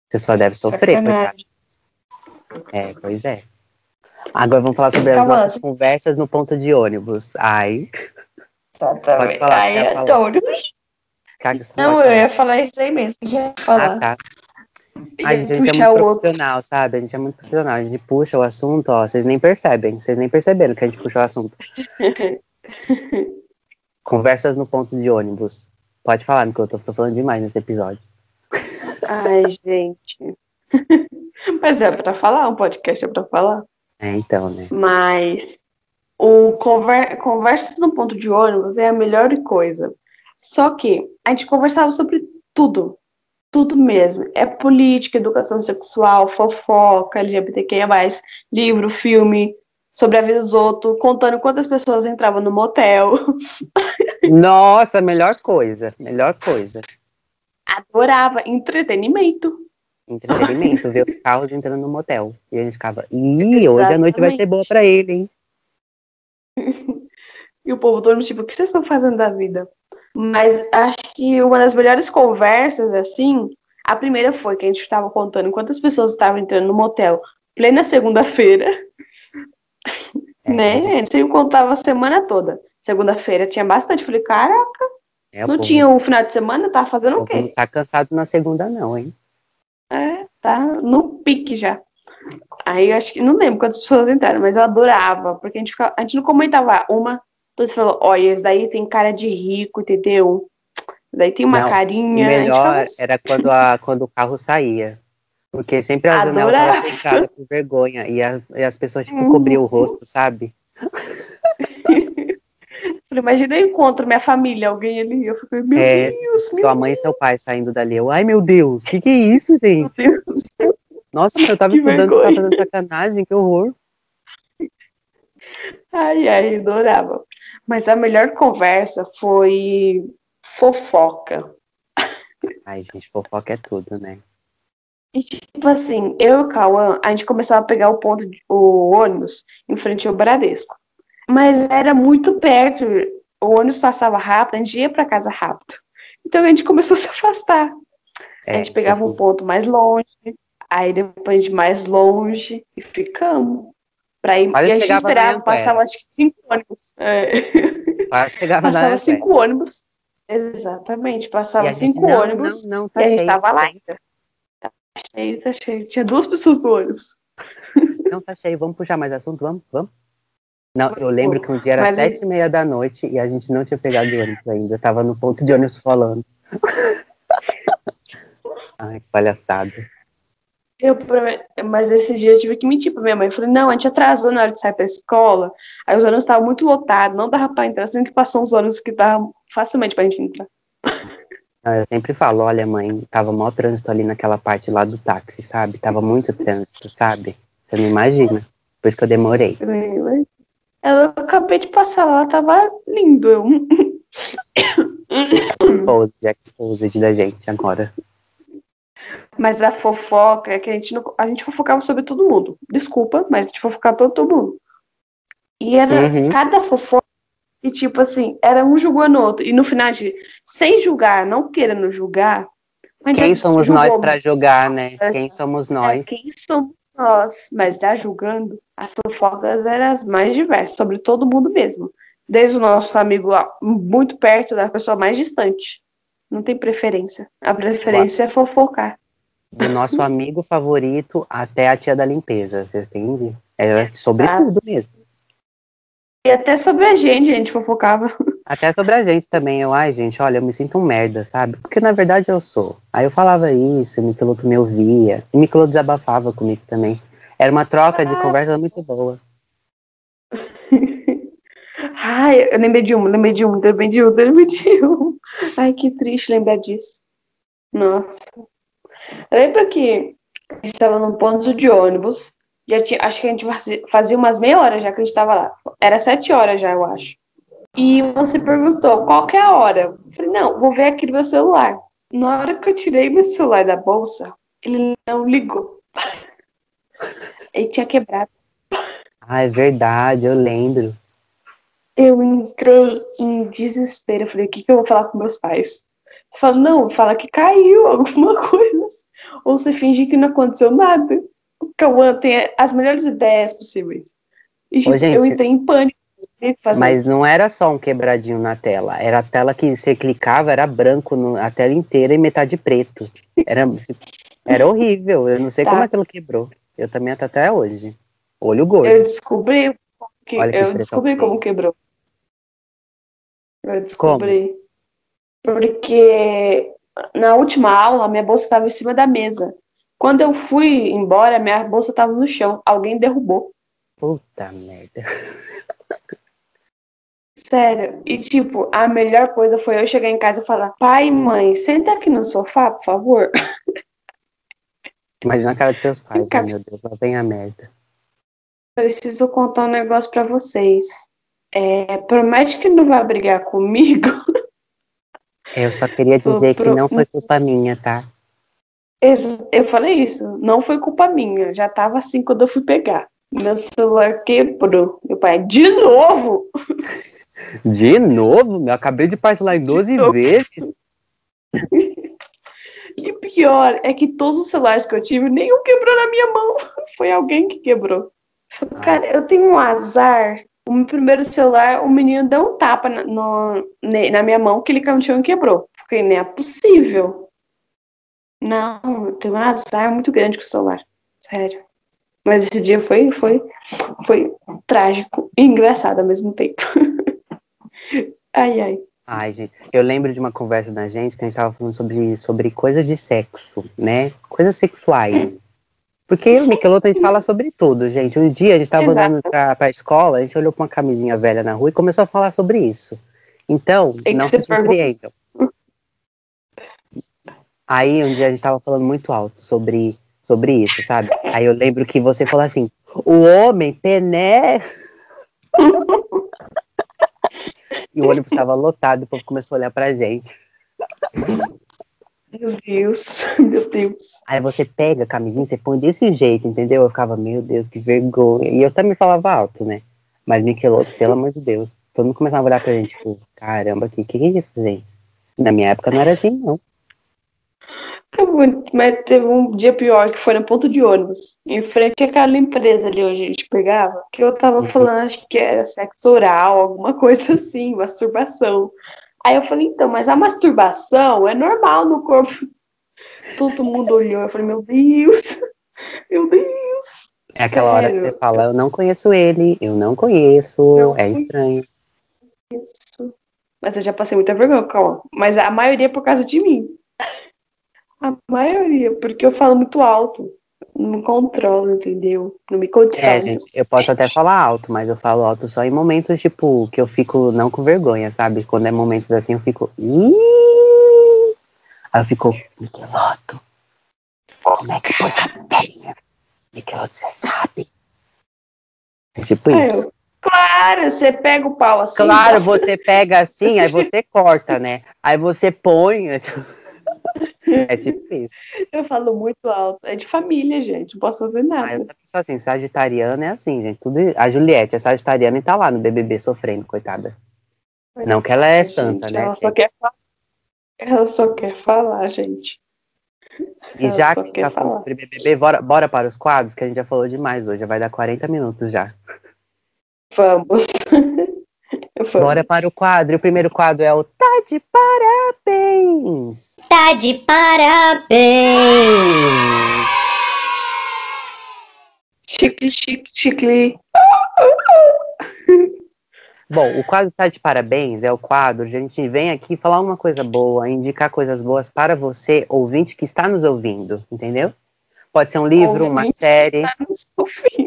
A pessoa deve sofrer. Sacanagem. É, pois é. Agora vamos falar sobre as nossas conversas no ponto de ônibus. Ai, Exatamente. falar, Ai, é falar? caga essa Não, eu ia falar isso aí mesmo. Eu ia Ah, falar. tá. Ai, gente, a gente é muito o outro. profissional, sabe? A gente é muito profissional. A gente puxa o assunto, ó. Vocês nem percebem. Vocês nem perceberam que a gente puxou o assunto. Conversas no ponto de ônibus. Pode falar, porque eu tô, tô falando demais nesse episódio. Ai, gente. Mas é pra falar, um podcast é pra falar. É, então, né? Mas o conver... conversas no ponto de ônibus é a melhor coisa. Só que a gente conversava sobre tudo. Tudo mesmo. É política, educação sexual, fofoca, LGBTQIA, livro, filme, sobre a vida dos outros, contando quantas pessoas entravam no motel. Nossa, melhor coisa. Melhor coisa. Adorava entretenimento. Entretenimento, ver os carros entrando no motel. E a gente ficava, ih, hoje a noite vai ser boa pra ele, hein? E o povo todo tipo, o que vocês estão fazendo da vida? Mas acho que uma das melhores conversas, assim, a primeira foi que a gente estava contando quantas pessoas estavam entrando no motel plena segunda-feira, É, né? A gente sempre contava a semana toda. Segunda-feira tinha bastante. Falei, cara, É, não tinha o final de semana, tava fazendo o povo não quê? tá cansado na segunda, não, hein? É, tá no pique já. Aí eu acho que não lembro quantas pessoas entraram, mas eu adorava, porque a gente, ficava, a gente não comentava uma, todos falou, olha, esse daí tem cara de rico, entendeu? Daí tem uma Não, carinha. Melhor assim. era quando, a, quando o carro saía. Porque sempre a janela Adorava. estava fechada por vergonha. E, a- e as pessoas, tipo, Uhum. cobriam o rosto, sabe? Falei, Imagina eu encontro minha família, alguém ali. Eu fiquei, meu É, Deus, meu Sua mãe e seu pai saindo dali. Eu, ai, meu Deus, o que, que é isso, gente? Deus. Nossa, eu tava Que estudando, tava fazendo sacanagem, que horror. Ai, ai, adorava. Mas a melhor conversa foi fofoca. Ai, gente, fofoca é tudo, né? E, tipo assim, eu e o Cauã, a gente começava a pegar o ponto, de- o ônibus em frente ao Bradesco. Mas era muito perto, o ônibus passava rápido, a gente ia para casa rápido. Então a gente começou a se afastar. A É, gente pegava um ponto mais longe, Aí depois de mais longe e ficamos. Pra ir, Quase e a gente esperava, passava acho que cinco ônibus. É. Quase chegava na Passava cinco ônibus. Exatamente, E passava gente, cinco não, ônibus Não, não, e tá a gente cheio. tava lá ainda. Tá cheio, tá cheio. Tinha duas pessoas no ônibus. Não, tá cheio. Vamos puxar mais assunto? Vamos? Vamos? Não, eu lembro que um dia era Mas- sete e meia da noite e a gente não tinha pegado o ônibus ainda. Eu tava no ponto de ônibus falando. Ai, que palhaçada. Eu, mas esse dia eu tive que mentir pra minha mãe. Eu falei, não, a gente atrasou na hora de sair pra escola. Aí os ônibus estavam muito lotados, não dava pra entrar, sendo que passou uns ônibus que davam facilmente pra gente entrar. Eu sempre falo, olha, mãe, tava maior trânsito ali naquela parte lá do táxi, sabe? Tava muito trânsito, sabe? Você não imagina. Por isso que eu demorei. Eu falei, "Mas Eu acabei de passar lá, tava lindo. Eu. Exposed, exposed da gente agora. Mas a fofoca é que a gente não, a gente fofocava sobre todo mundo. Desculpa, mas a gente fofocava sobre todo mundo. E era Uhum. cada fofoca e tipo assim, era um julgando o outro. E no final de sem julgar, não querendo julgar, mas Quem já somos julgou nós pra julgar, né? É. Quem somos É, nós? quem somos nós? Mas já julgando, as fofocas eram as mais diversas, sobre todo mundo mesmo. Desde o nosso amigo muito perto da pessoa mais distante. Não tem preferência. A preferência é fofocar. Do nosso amigo favorito até a tia da limpeza, vocês entendem? Era sobre Ah. tudo mesmo. E até sobre a gente, a gente fofocava. Até sobre a gente também. Eu, ai, gente, olha, eu me sinto um merda, sabe? Porque na verdade eu sou. Aí eu falava isso, o Michelotto me ouvia. E o Michelotto desabafava comigo também. Era uma troca de conversa muito boa. Ai, eu lembrei de um, lembrei de um, lembrei de um, lembrei de um. Ai, que triste lembrar disso. Nossa. Lembra que a gente estava num ponto de ônibus. Já tinha, acho que a gente fazia- umas meia hora já que a gente estava lá. Era sete horas já, eu acho. E você perguntou qual que é a hora. Eu falei, não, vou ver aqui no meu celular. Na hora que eu tirei meu celular da bolsa, ele não ligou. Ele tinha quebrado. Ah, é verdade, eu lembro. Eu entrei em desespero. Eu falei, o que, que eu vou falar com meus pais? Você fala, não, fala que caiu alguma coisa. Ou você finge que não aconteceu nada. O Cauã tem as melhores ideias possíveis. E tipo, gente, eu entrei em pânico. fazer. Mas não era só um quebradinho na tela. Era a tela que você clicava, era branco no- a tela inteira e metade preto. Era, era horrível. Eu não sei Tá. como aquilo quebrou. Eu também até até hoje. Olho gordo. Eu descobri como que, Olha que eu descobri como quebrou. Eu descobri. Porque na última aula, minha bolsa estava em cima da mesa. Quando eu fui embora, minha bolsa estava no chão. Alguém derrubou. Puta merda. Sério. E, tipo, a melhor coisa foi eu chegar em casa e falar: pai, mãe, senta aqui no sofá, por favor. Imagina a cara dos seus pais, né, meu Deus, lá vem a merda. Preciso contar um negócio pra vocês. É, promete que não vai brigar comigo. Eu só queria dizer que pro- não foi culpa minha, tá? Eu falei isso, não foi culpa minha. Já tava assim quando eu fui pegar. Meu celular quebrou. Meu pai, de novo? De novo? Eu acabei de parcelar em 12 novo. vezes. E pior é que todos os celulares que eu tive, nenhum quebrou na minha mão. Foi alguém que quebrou. Ah. Cara, eu tenho um azar. O meu primeiro celular, o menino deu um tapa na, no- na minha mão que ele caiu e quebrou. Fiquei, nem é possível. Não, tenho um azar muito grande com o celular. Sério. Mas esse dia foi, foi, foi trágico e engraçado ao mesmo tempo. ai, ai. Ai, gente, eu lembro de uma conversa da gente que a gente tava falando sobre, sobre coisas de sexo, né? Coisas sexuais. Porque o Michelotto, a gente fala sobre tudo, gente. Um dia a gente tava Exato. andando pra, pra escola, a gente olhou pra uma camisinha velha na rua e começou a falar sobre isso. Então, não se surpreendam. Aí um dia a gente tava falando muito alto sobre, sobre isso, sabe? Aí eu lembro que você falou assim, o homem pené. e o ônibus estava lotado, o povo começou a olhar pra gente. Meu Deus, meu Deus. Aí você pega a camisinha, você põe desse jeito, entendeu? Eu ficava, meu Deus, que vergonha. E eu também falava alto, né? Mas Michelotto, pelo amor de Deus. Todo mundo começava a olhar pra gente, tipo, caramba, que que é isso, gente? Na minha época não era assim, não. Mas teve um dia pior que foi no ponto de ônibus. Em frente àquela empresa ali onde a gente pegava, que eu tava Uhum. falando, acho que era sexo oral, alguma coisa assim, masturbação. Aí eu falei, então, mas a masturbação é normal no corpo. Todo mundo olhou, eu falei, meu Deus, meu Deus. É aquela hora que você fala, eu não conheço ele, eu não conheço, Não é estranho. Isso. Mas eu já passei muita vergonha, calma. Mas a maioria é por causa de mim. A maioria, porque eu falo muito alto. Não me controlo, entendeu? Não me controlo. É, gente, eu posso até falar alto, mas eu falo alto só em momentos, tipo, que eu fico não com vergonha, sabe? Quando é momentos assim, eu fico. "Ih!" Aí eu fico, Michelotto, como é que foi a? Michelotto, você sabe? É tipo Aí isso. eu, claro, você pega o pau assim. Claro, você pega assim, aí você corta, né? Aí você põe. É tipo- É isso. Eu falo muito alto. É de família, gente. Não posso fazer Mas nada. a pessoa assim, sagitariana é assim, gente. Tudo... A Juliette é sagitariana e tá lá no BBB sofrendo, coitada. Não que ela é Gente, santa, né? Ela só quer falar. Ela só quer falar, gente. E ela já só que falamos falar. sobre BBB, bora, bora para os quadros, que a gente já falou demais hoje. Já vai dar 40 minutos já. Vamos. Vamos. Bora para o quadro. E o primeiro quadro é o Tá de Parabéns! Tá de parabéns! Chicle, chicle, chicle. Bom, o quadro Tá de Parabéns é o quadro onde a gente vem aqui falar uma coisa boa, indicar coisas boas para você, ouvinte, que está nos ouvindo, entendeu? Pode ser um livro, uma Ouvinte. série. Tá no seu fim.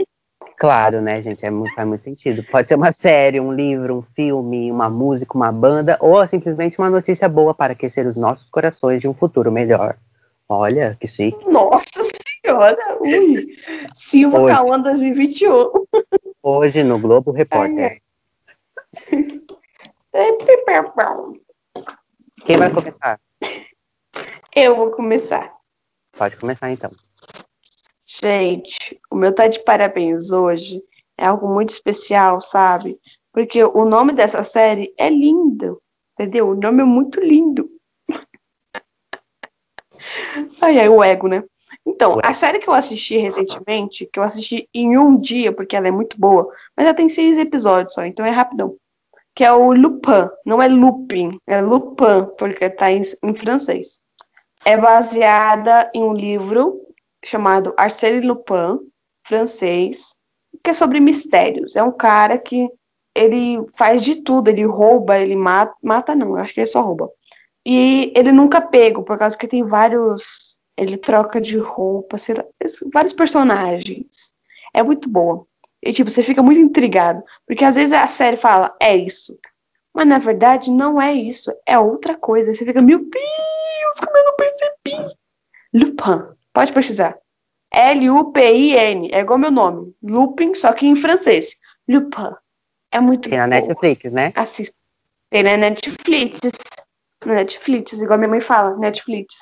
Claro, né, gente? É muito, faz muito sentido. Pode ser uma série, um livro, um filme, uma música, uma banda, ou simplesmente uma notícia boa para aquecer os nossos corações de um futuro melhor. Olha, que chique. Nossa senhora! Ui! Silva. Cauã 2021. Hoje no Globo Repórter. Quem vai começar? Eu vou começar. Pode começar então. Gente, o meu tá de parabéns hoje é algo muito especial, sabe? Porque o nome dessa série é lindo, entendeu? O nome é muito lindo. Ai, ai, o ego, né? Então, a série que eu assisti recentemente, que eu assisti em um dia, porque ela é muito boa, mas ela tem seis episódios só, então é rapidão. Que é o Lupin. Não é Lupin, é Lupin, porque tá em, em francês. É baseada em um livro chamado Arsène Lupin, francês, que é sobre mistérios. É um cara que ele faz de tudo, ele rouba, ele mata, mata não, eu acho que ele só rouba. E ele nunca pego, por causa que tem vários, ele troca de roupa, sei lá, vários personagens. É muito boa. E tipo, você fica muito intrigado, porque às vezes a série fala, é isso. Mas na verdade não é isso, é outra coisa. Você fica, meu Deus, como eu não percebi? Lupin. Pode pesquisar. L-U-P-I-N. É igual meu nome. Lupin, só que em francês. Lupin. É muito Tem na. Netflix, né? Assista. Tem na Netflix. Na Netflix, igual minha mãe fala. Netflix.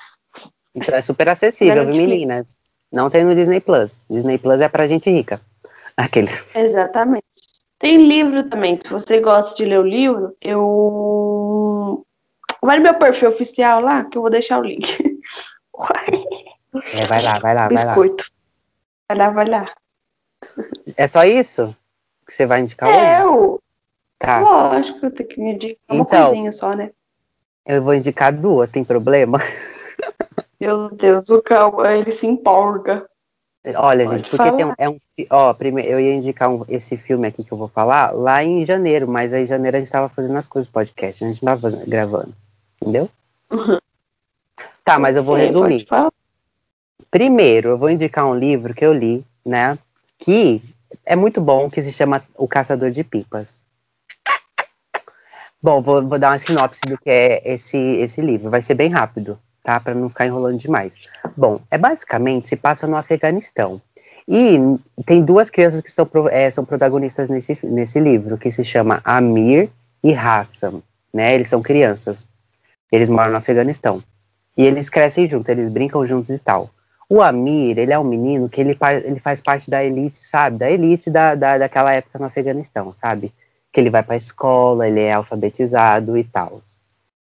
Então é super acessível, viu, meninas? Não tem no Disney Plus. Disney Plus é pra gente rica. Aqueles. Exatamente. Tem livro também. Se você gosta de ler o livro, eu. Vai no meu perfil oficial lá, que eu vou deixar o link. É, vai lá, vai lá, vai lá. Biscoito. Vai lá, vai lá. É só isso que você vai indicar É, hoje? eu. Tá. Lógico, eu tenho que me indicar uma Então. coisinha só, né? Eu vou indicar duas, tem problema? Meu Deus, o Cauã, ele se empolga. Olha, Pode gente, porque tem um, é um. Ó, primeiro, eu ia indicar um- esse filme aqui que eu vou falar lá em janeiro, mas aí em janeiro a gente tava fazendo as coisas do podcast, a gente não tava gravando. Entendeu? Uhum. Tá, mas eu vou resumir. Primeiro, eu vou indicar um livro que eu li, né? Que é muito bom, que se chama O Caçador de Pipas. Bom, vou, vou dar uma sinopse do que é esse, esse livro. Vai ser bem rápido, tá? Para não ficar enrolando demais. Bom, é basicamente se passa no Afeganistão. E tem duas crianças que são, é, são protagonistas nesse, nesse livro, que se chama Amir e Hassan, né? Eles são crianças. Eles moram no Afeganistão. E eles crescem juntos, eles brincam juntos e tal. O Amir, ele é um menino que ele, ele faz parte da elite, sabe? Da elite da, da, daquela época no Afeganistão, sabe? Que ele vai pra escola, ele é alfabetizado e tal.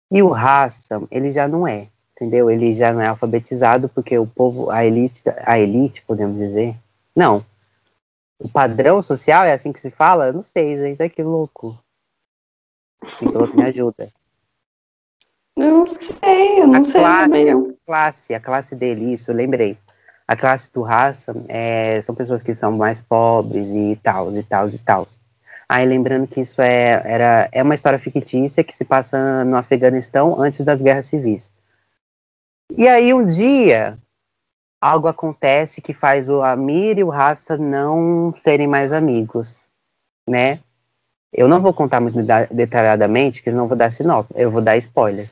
E o Hassan, ele já não é. entendeu? Ele já não é alfabetizado porque o povo, a elite, a elite, podemos dizer, não. O padrão social é assim que se fala? Eu não sei, gente, é que louco. Que me ajuda. Não sei, eu não A sei classe, também. a não. classe, a classe dele, isso, eu lembrei. A classe do raça é, são pessoas que são mais pobres e tal, e tal, e tal. Aí lembrando que isso é, era, é uma história fictícia que se passa no Afeganistão antes das guerras civis. E aí um dia algo acontece que faz o Amir e o Raça não serem mais amigos, né? Eu não vou contar muito da- detalhadamente, que não vou dar sinopse, eu vou dar spoiler.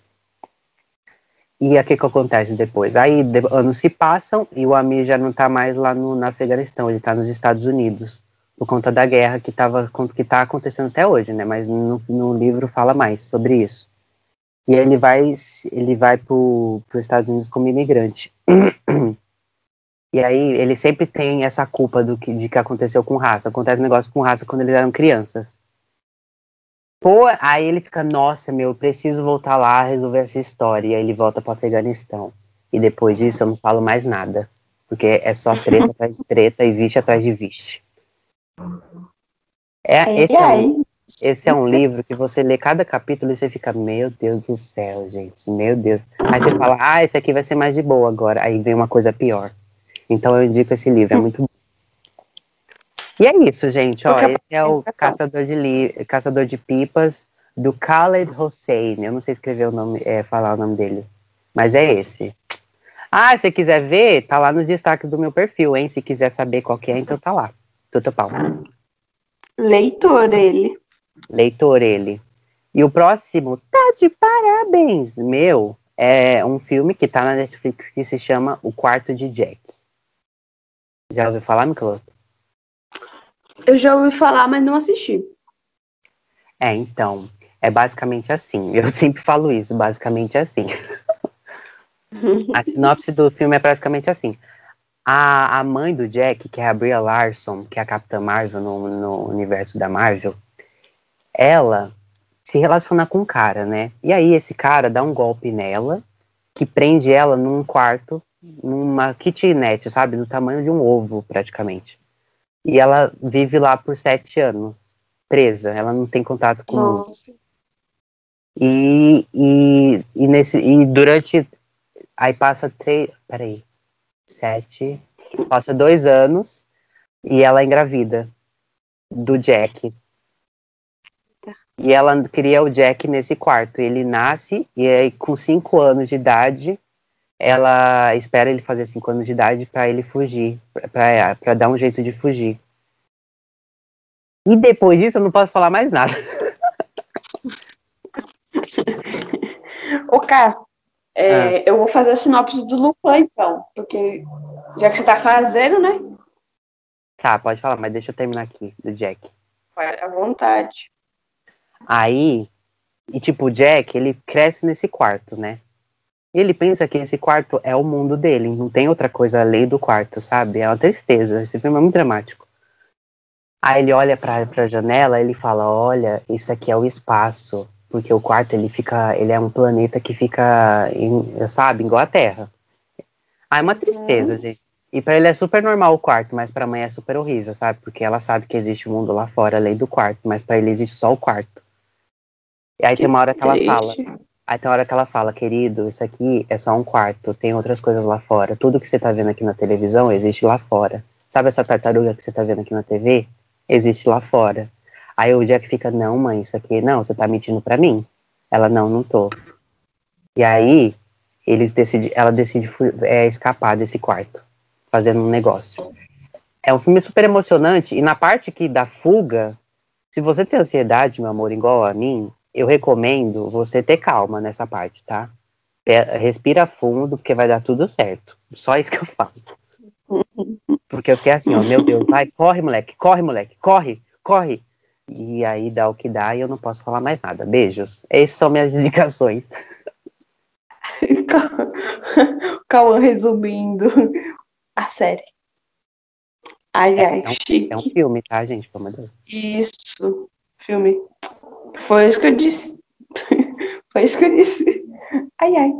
E o que que acontece depois? Aí de- anos se passam e o Amir já não tá mais lá no, no Afeganistão, ele tá nos Estados Unidos, por conta da guerra que, tava, que tá acontecendo até hoje, né? Mas no, no livro fala mais sobre isso. E ele vai, ele vai pro, pro Estados Unidos como imigrante. E aí ele sempre tem essa culpa do que, de que aconteceu com raça. Acontece um negócio com raça quando eles eram crianças. Pô, aí ele fica, nossa, meu, eu preciso voltar lá resolver essa história. E aí ele volta pro Afeganistão. E depois disso eu não falo mais nada. Porque é só treta atrás de treta e vixe atrás de vixe. É, esse, é um, esse é um livro que você lê cada capítulo e você fica, meu Deus do céu, gente, meu Deus. Aí você fala, ah, esse aqui vai ser mais de boa agora. Aí vem uma coisa pior. Então eu indico esse livro, é muito bom. E é isso, gente. Ó, esse é o. Caçador de, li Caçador de Pipas do Khaled Hossein. Eu não sei escrever o nome, é, falar o nome dele. Mas é esse. Ah, se você quiser ver, tá lá no destaque do meu perfil, hein? Se quiser saber qual que é, então tá lá. Tudo pau. Leitor ele. Leitor ele. E o próximo, tá de parabéns, meu, é um filme que tá na Netflix que se chama O Quarto de Jack. Já ouviu falar, Nicolas? Eu já ouvi falar, mas não assisti. É, então, é basicamente assim. Eu sempre falo isso, basicamente assim. A sinopse do filme é basicamente assim. A, a mãe do Jack, que é a Bria Larson, que é a Capitã Marvel no, no universo da Marvel, ela se relaciona com um cara, né? E aí esse cara dá um golpe nela, que prende ela num quarto, numa kitnet, sabe? Do tamanho de um ovo, praticamente. E ela vive lá por sete anos, presa. Ela não tem contato com o mundo. Nossa. E, e, e, nesse, e durante. Aí passa três. Peraí. Sete. Passa dois anos e ela engravida do Jack. E ela cria o Jack nesse quarto. Ele nasce e aí, com cinco anos de idade, ela espera ele fazer cinco anos de idade para ele fugir, para dar um jeito de fugir. E depois disso eu não posso falar mais nada. Ô, Cá, é, Ah. eu vou fazer a sinopse do Lupin, então. Porque já que você tá fazendo, né? Tá, pode falar, mas deixa eu terminar aqui do Jack. Vai à vontade. Aí, e tipo, o Jack, ele cresce nesse quarto, né? E ele pensa que esse quarto é o mundo dele, não tem outra coisa além do quarto, sabe? É uma tristeza, esse filme é muito dramático. Aí ele olha pra, pra janela ele fala, olha, isso aqui é o espaço, porque o quarto, ele fica, ele é um planeta que fica, em, sabe, igual a Terra. Ah, é uma tristeza, gente. E pra ele é super normal o quarto, mas pra mãe é super horrível, sabe? Porque ela sabe que existe o mundo lá fora, além do quarto, mas pra ele existe só o quarto. E aí tem uma hora que ela fala. Aí tem hora que ela fala, querido, isso aqui é só um quarto, tem outras coisas lá fora. Tudo que você tá vendo aqui na televisão existe lá fora. Sabe essa tartaruga que você tá vendo aqui na TV? Existe lá fora. Aí o Jack fica, não, mãe, isso aqui, não, você tá mentindo pra mim. Ela, não, não tô. E aí, eles decidem, ela decide é, escapar desse quarto, fazendo um negócio. É um filme super emocionante, e na parte que da fuga, se você tem ansiedade, meu amor, igual a mim, eu recomendo você ter calma nessa parte, tá? Respira fundo, porque vai dar tudo certo. Só isso que eu falo. Porque eu fiquei assim, ó, meu Deus, vai, corre, moleque, corre, moleque, corre, corre. E aí dá o que dá e eu não posso falar mais nada. Beijos. Essas são minhas indicações. O Cauã resumindo a série. Ai, ai, é um- chique. É um filme, tá, gente? Pelo amor de Deus. Isso, filme. Foi isso que eu disse. Foi isso que eu disse. Ai, ai.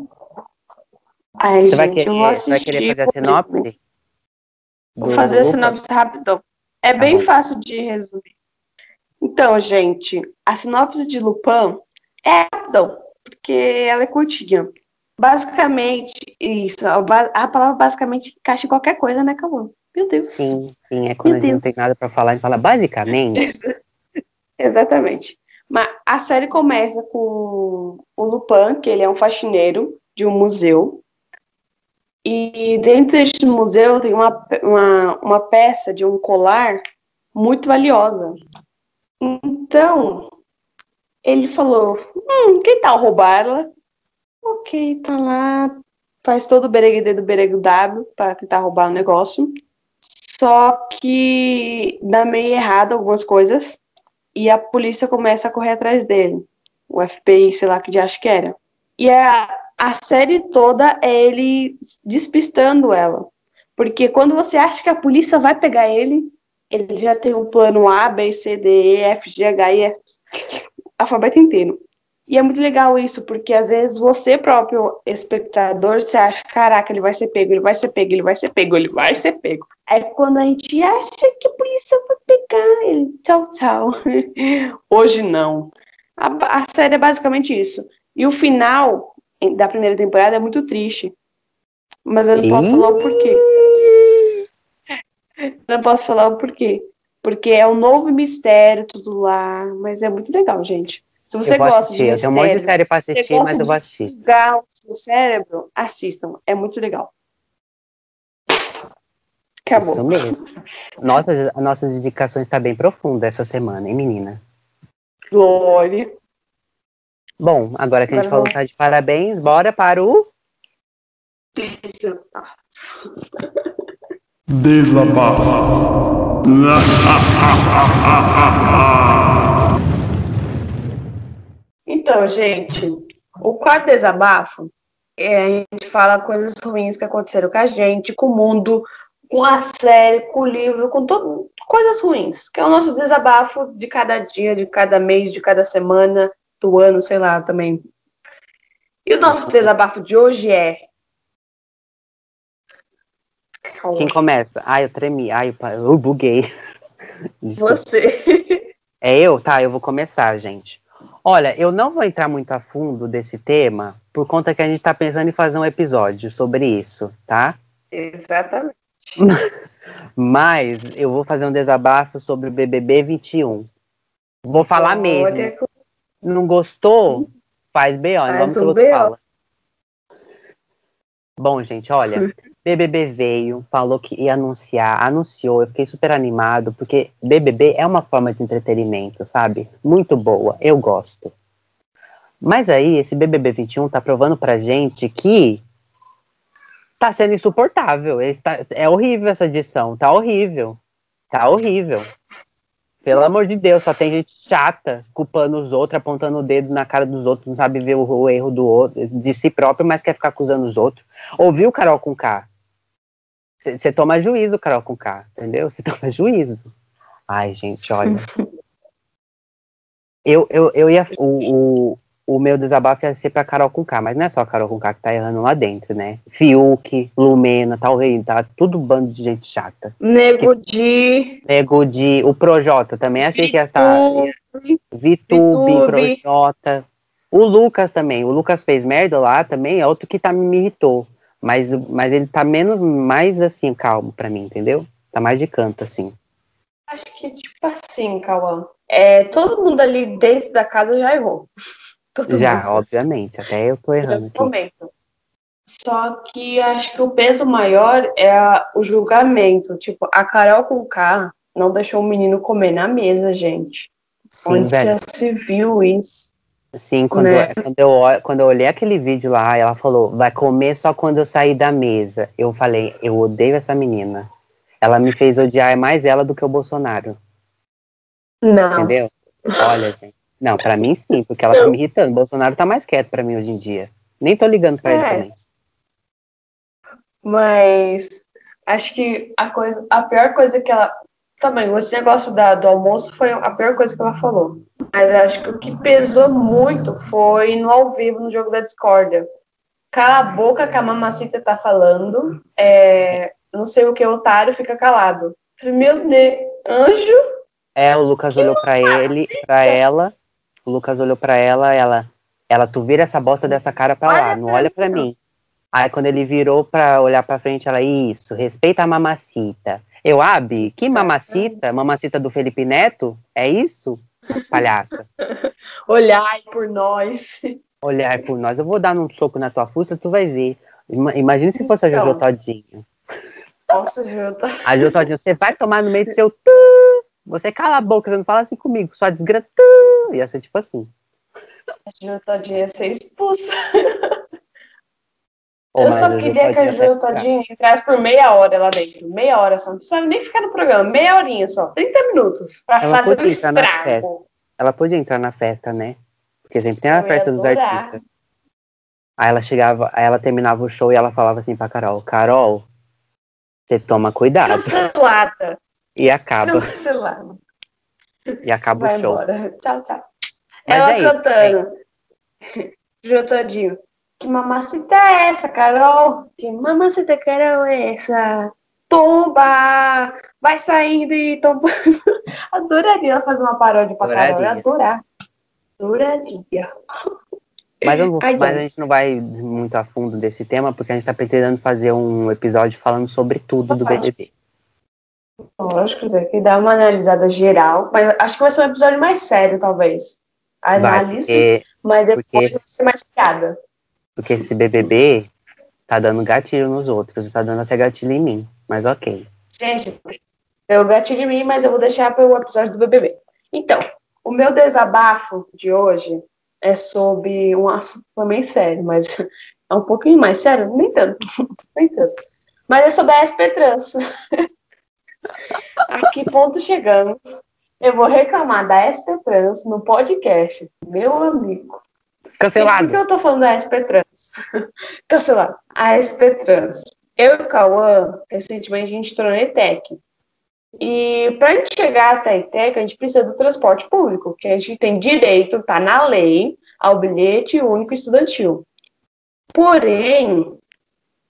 Ai, Você vai, gente, vou querer, você vai querer fazer a sinopse? Vou fazer a sinopse rapidão. É Tá bem bom. fácil de resumir. Então, gente, a sinopse de Lupin é rapidão, porque ela é curtinha. Basicamente, isso, a palavra basicamente encaixa em qualquer coisa, né, Cauã? Meu Deus. Sim, sim, é quando Meu a gente não Deus. tem nada pra falar e fala basicamente. Exatamente. Mas a série começa com o Lupin, que ele é um faxineiro de um museu. E dentro deste museu tem uma, uma, uma peça de um colar muito valiosa. Então, ele falou: Hum, quem tal roubar ela? Ok, tá lá. Faz todo o bereguedê do berego W para tentar roubar o negócio. Só que dá meio errado algumas coisas e a polícia começa a correr atrás dele. O FBI, sei lá que de acho que era. E a, a série toda é ele despistando ela. Porque quando você acha que a polícia vai pegar ele, ele já tem um plano A, B, C, D, E, F, G, H, I, S, alfabeto inteiro. E é muito legal isso, porque às vezes você próprio espectador, você acha, caraca, ele vai ser pego, ele vai ser pego, ele vai ser pego, ele vai ser pego. Aí quando a gente acha que a polícia vai pegar ele, tchau, tchau. Hoje não. A, a série é basicamente isso. E o final da primeira temporada é muito triste. Mas eu não posso falar o porquê. Não posso falar o porquê. Porque é um novo mistério, tudo lá. Mas é muito legal, gente. Se você gosta assistir, de eu tenho um monte de mistério, série pra você assistir, mas eu vou assistir. o seu cérebro, assistam. É muito legal. Acabou. Isso mesmo. Nossa, as nossas indicações estão bem profundas essa semana, hein, meninas? Glória. Bom, agora que a gente falou tá de parabéns, bora para o. Desabafo. Então, gente, o quarto desabafo é a gente fala coisas ruins que aconteceram com a gente, com o mundo, com a série, com o livro, com todo, coisas ruins, que é o nosso desabafo de cada dia, de cada mês, de cada semana, do ano, sei lá, também. E o nosso desabafo de hoje é. Quem começa? Ai, eu tremi. Ai, eu, buguei. Desculpa. Você. É eu? Tá, eu vou começar, gente. Olha, eu não vou entrar muito a fundo desse tema, por conta que a gente tá pensando em fazer um episódio sobre isso, tá? Exatamente. Mas eu vou fazer um desabafo sobre o BBB 21. Vou falar mesmo. Olha, Não gostou? Faz B.O. Faz Vamos que um o outro BO. fala. Bom, gente, olha. BBB veio, falou que ia anunciar, anunciou. Eu fiquei super animado, porque BBB é uma forma de entretenimento, sabe? Muito boa, eu gosto. Mas aí, esse BBB 21 tá provando pra gente que tá sendo insuportável. Tá- é horrível essa edição, tá horrível. Tá horrível. Pelo amor de Deus, só tem gente chata, culpando os outros, apontando o dedo na cara dos outros, não sabe ver o, o erro do outro, de si próprio, mas quer ficar acusando os outros. Ouviu, Carol com K? Você toma juízo, Carol com K, entendeu? Você toma juízo. Ai, gente, olha. Eu, eu, eu ia. O, o, o meu desabafo ia ser pra Carol com K, mas não é só a Carol com K que tá errando lá dentro, né? Fiuk, Lumena, tá horrível, tá tudo bando de gente chata. Nego de. Nego de. O Projota também achei que ia estar. Vitube, Vitube. Projota. O Lucas também. O Lucas fez merda lá também, é outro que tá, me irritou. Mas, mas ele tá menos, mais assim, calmo pra mim, entendeu? Tá mais de canto, assim. Acho que, tipo assim, Cauã. É, todo mundo ali dentro da casa já errou. Todo Já, mundo. obviamente. Até eu tô errando aqui. momento. Só que acho que o peso maior é a- o julgamento. Tipo, a Carol com K não deixou o menino comer na mesa, gente. Sim, Onde velho. já se viu isso? Sim, quando, né? eu, quando, eu, quando eu olhei aquele vídeo lá, ela falou, vai comer só quando eu sair da mesa. Eu falei, eu odeio essa menina. Ela me fez odiar mais ela do que o Bolsonaro. Não. Entendeu? Olha, gente. Não, pra mim sim, porque ela tá me irritando. O Bolsonaro tá mais quieto pra mim hoje em dia. Nem tô ligando pra ele É. também. Mas acho que a, coisa, a pior coisa que ela. Também, esse negócio da, do almoço foi a pior coisa que ela falou. Mas acho que o que pesou muito foi no ao vivo no jogo da discórdia. Cala a boca que a mamacita tá falando. É, não sei o que, otário, fica calado. Meu Deus, anjo? É, o Lucas olhou pra ele, pra ela. O Lucas olhou pra ela, ela, ela, tu vira essa bosta dessa cara pra lá, Olha não pra olha pra mim. Aí quando ele virou pra olhar pra frente, ela, isso, respeita a mamacita. Eu, Abi, que mamacita? Mamacita do Felipe Neto? É isso? Palhaça. Olhai por nós. Olhar por nós, eu vou dar um soco na tua fuça, tu vai ver. Ima- Imagina se fosse a Jojo Então. Todinho. Nossa, Jota. A Jojo Todinho, você vai tomar no meio do seu tu. Você cala a boca, você não fala assim comigo, só desgrata. Ia ser tipo assim. A Jotadinha ia ser expulsa. Eu só queria que a até Jotadinha entrasse por meia hora lá dentro. Meia hora só. Não precisava nem ficar no programa. Meia horinha só. 30 minutos. Pra Ela fazer o estrago. Ela podia entrar na festa, né? Porque sempre tem a Eu festa dos artistas. Aí ela chegava, aí ela terminava o show e ela falava assim pra Carol, Carol, você toma cuidado. Cancelada. E acaba, Cancelada. e acaba Vai o show. embora. Tchau, tchau. Mas Ela é isso, cantando. Jotadinho. Que mamacita é essa, Carol? Que mamacita Carol é essa? Tomba! Vai saindo e tombando. Adoraria fazer uma paródia pra Carol. Eu Adoraria. adorar. Adoraria. Mas, eu Ai, mas a gente não vai muito a fundo desse tema, porque a gente tá pretendendo fazer um episódio falando sobre tudo do. BBB. Lógico, Zé, que dá uma analisada geral. Mas acho que vai ser um episódio mais sério, talvez. A Vai, análise, porque, mas depois porque- vai ser mais piada. Porque esse BBB tá dando gatilho nos outros, tá dando até gatilho em mim. Mas ok. Gente, eu gatilho em mim, mas eu vou deixar para o episódio do BBB. Então, o meu desabafo de hoje é sobre um assunto também sério, mas é um pouquinho mais sério? Nem tanto, nem tanto. Mas é sobre a SP Trans. A que ponto chegamos? Eu vou reclamar da SP Trans no podcast, meu amigo. Por Cancelado! que eu tô falando da SP Trans? Cancelado. A SP Trans. Eu e o Cauã, recentemente, a gente entrou na ETEC. E para a gente chegar até a ETEC, a gente precisa do transporte público, que a gente tem direito, tá na lei, ao bilhete único estudantil. Porém,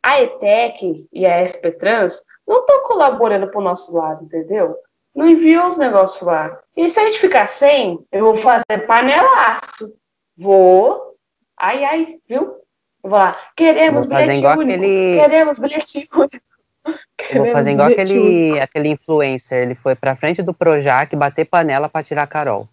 a ETEC e a SP Trans não estão colaborando pro nosso lado, entendeu? Não enviou os negócios lá. E se a gente ficar sem, eu vou fazer panelaço. Vou. Ai, ai, viu? Eu vou lá. Queremos Vou bilhete único. aquele- Queremos bilhete único. Vou fazer igual único. aquele, aquele influencer. Ele foi pra frente do Projac bater panela pra tirar a Carol.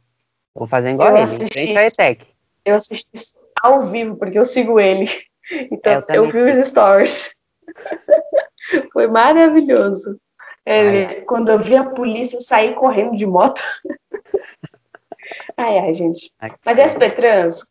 Vou fazer igual Eu ele, assisti frente. Eu assisti ao vivo, porque eu sigo ele. Então, É, eu eu, vi os stories. Foi maravilhoso. Ele, Ai, Quando eu vi a polícia sair correndo de moto. Ai, ai, gente. Ai, Mas SP Trans,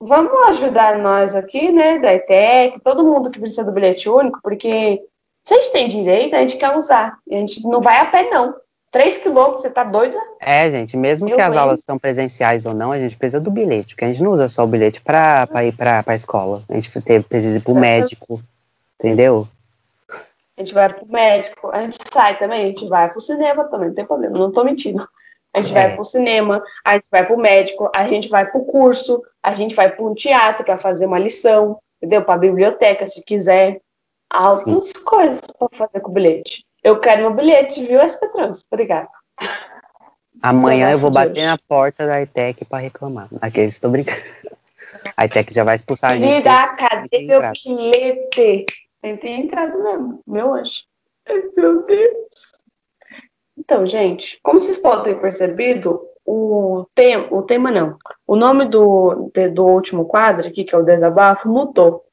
vamos ajudar nós aqui, né, da ETEC, todo mundo que precisa do bilhete único, porque se a gente tem direito, a gente quer usar. A gente não vai a pé, não. Três quilômetros, você tá doida? É, gente, mesmo Eu, que as aulas são presenciais ou não, a gente precisa do bilhete, porque a gente não usa só o bilhete pra, pra ir pra, pra escola. A gente precisa ir pro Exatamente. médico, entendeu? A gente vai pro médico, a gente sai também, a gente vai pro cinema também, não tem problema, não tô mentindo. A gente É. vai pro cinema, a gente vai pro médico, a gente vai pro curso, a gente vai para um teatro para fazer uma lição, entendeu? Pra biblioteca, se quiser. Altas coisas pra fazer com o bilhete. Eu quero meu bilhete, viu, SP Trans? Obrigada. Amanhã eu vou bater na porta da ITEC pra reclamar. Aqueles, estou brincando. A ITEC já vai expulsar a gente. Sem- cadê meu bilhete? Tem ter entrado mesmo, meu anjo. Ai, Meu Deus. Então, gente, como vocês podem ter percebido, o, tem, o tema não. O nome do, do último quadro aqui, que é o desabafo, mudou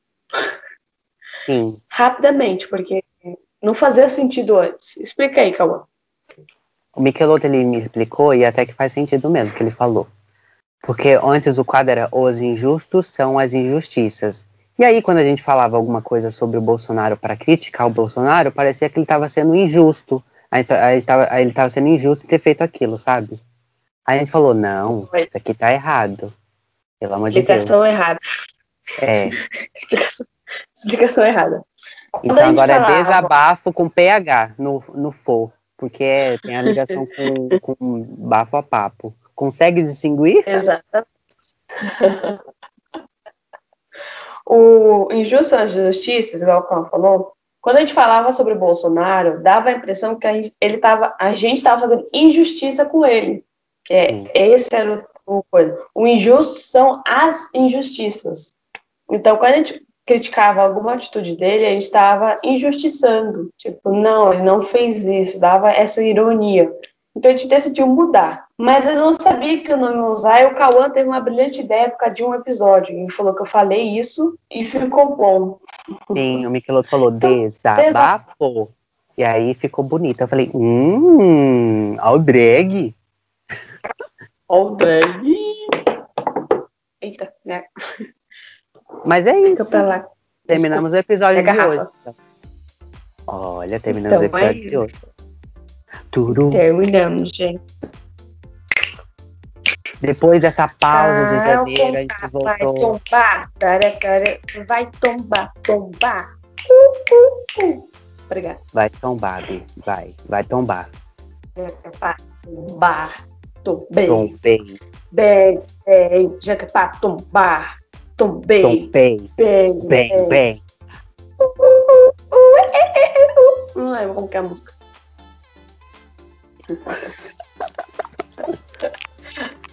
Sim. rapidamente, porque não fazia sentido antes. Explica aí, Cauã. O Michelotto, ele me explicou e até que faz sentido mesmo que ele falou. Porque antes o quadro era os injustos são as injustiças. E aí, quando a gente falava alguma coisa sobre o Bolsonaro para criticar o Bolsonaro, parecia que ele estava sendo injusto. Aí, aí tava- aí ele estava sendo injusto em ter feito aquilo, sabe? Aí a gente falou, não, Foi. isso aqui tá errado. Pelo amor de Explicação Deus. errada. É. Explicação, explicação errada. Então agora é desabafo com PH no, no for. Porque é- tem a ligação com, com bafo a papo. Consegue distinguir? Exato. O Injustas Justiças, igual o Cão falou, quando a gente falava sobre o Bolsonaro, dava a impressão que a gente, ele tava, a gente estava fazendo injustiça com ele. Que é, esse era o, o coisa. O injusto são as injustiças. Então, quando a gente criticava alguma atitude dele, a gente estava injustiçando. Tipo, não, ele não fez isso, dava essa ironia. Então a gente decidiu mudar. Mas eu não sabia que eu não ia usar, e o Cauã teve uma brilhante ideia por causa de um episódio. Ele falou que eu falei isso e ficou bom. Sim, o Michelotto falou desabafo. E aí ficou bonito. Eu falei, hum, ao drag. Ó, o drag. Eita, né? Mas é isso. pra lá. Terminamos o episódio Pega de hoje. Olha, terminamos o Então, é episódio de hoje. Turu. Terminamos, gente. Depois dessa pausa de Ah, janeiro, a gente Vai voltou. tombar. Cara, cara, vai tombar, tombar. Uh, uh, uh. Obrigada. Vai tombar, Bi. Vai, vai tombar. Vai tombar. Tombei. Tombei, Bem, bem. Já que é pra tombar. Tombei. tombei, Bem, bem, bem. Não lembro como que é a música.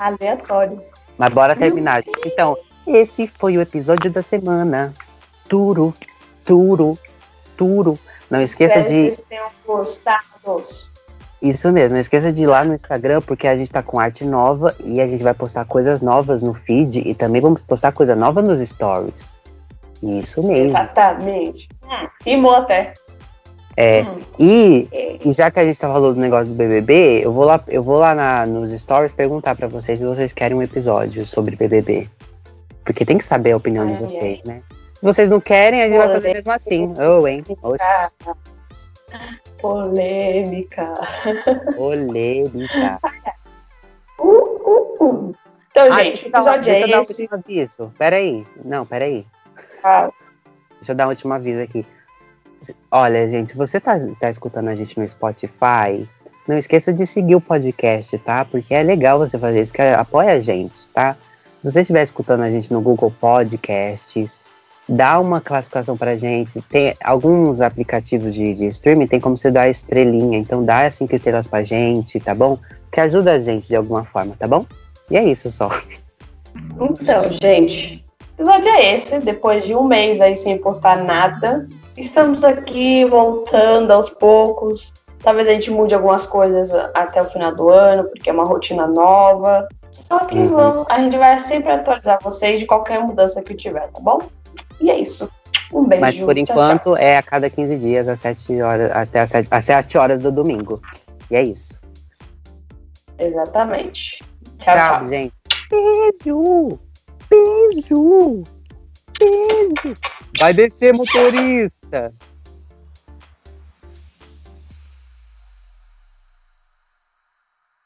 Aleatório. Mas bora terminar. Então, esse foi o episódio da semana. Turo, turo, turo. Não esqueça Espero que de. vocês tenham gostado. Isso mesmo, não esqueça de ir lá no Instagram, porque a gente tá com arte nova e a gente vai postar coisas novas no feed e também vamos postar coisa nova nos stories. Isso mesmo. Exatamente. Hum, rimou até. É. Hum. E, e já que a gente tá falando do negócio do BBB, eu vou lá, eu vou lá na- nos stories perguntar pra vocês se vocês querem um episódio sobre BBB. Porque tem que saber a opinião de Ai, vocês, né? Se vocês não querem, a gente vai fazer mesmo assim. Oh, hein? Polêmica. polêmica. Uh, uh, uh. Então, Ah, gente, o eu episódio deixa eu dar é um esse. último aviso. Peraí. Não, peraí. Ah, Deixa eu dar um último aviso aqui. Olha, gente, você tá, tá escutando a gente no Spotify, não esqueça de seguir o podcast, tá? Porque é legal você fazer isso, porque apoia a gente, tá? Se você estiver escutando a gente no Google Podcasts, dá uma classificação pra gente. Tem alguns aplicativos de, de streaming, tem como você dar estrelinha, então dá cinco estrelas pra gente, tá bom? Que ajuda a gente de alguma forma, tá bom? E é isso só. Então, gente, o episódio é esse. Depois de um mês aí sem postar nada, estamos aqui voltando aos poucos. Talvez a gente mude algumas coisas até o final do ano, porque é uma rotina nova. Só que Uhum. vamos, a gente vai sempre atualizar vocês de qualquer mudança que tiver, tá bom? E é isso. Um beijo. Mas por Tchau, enquanto tchau. é a cada 15 dias, às 7 horas, até às 7, às 7 horas do domingo. E é isso. Exatamente. Tchau, tchau. gente. Beijo! Beijo! Beijo! Vai descer, motorista! Yeah.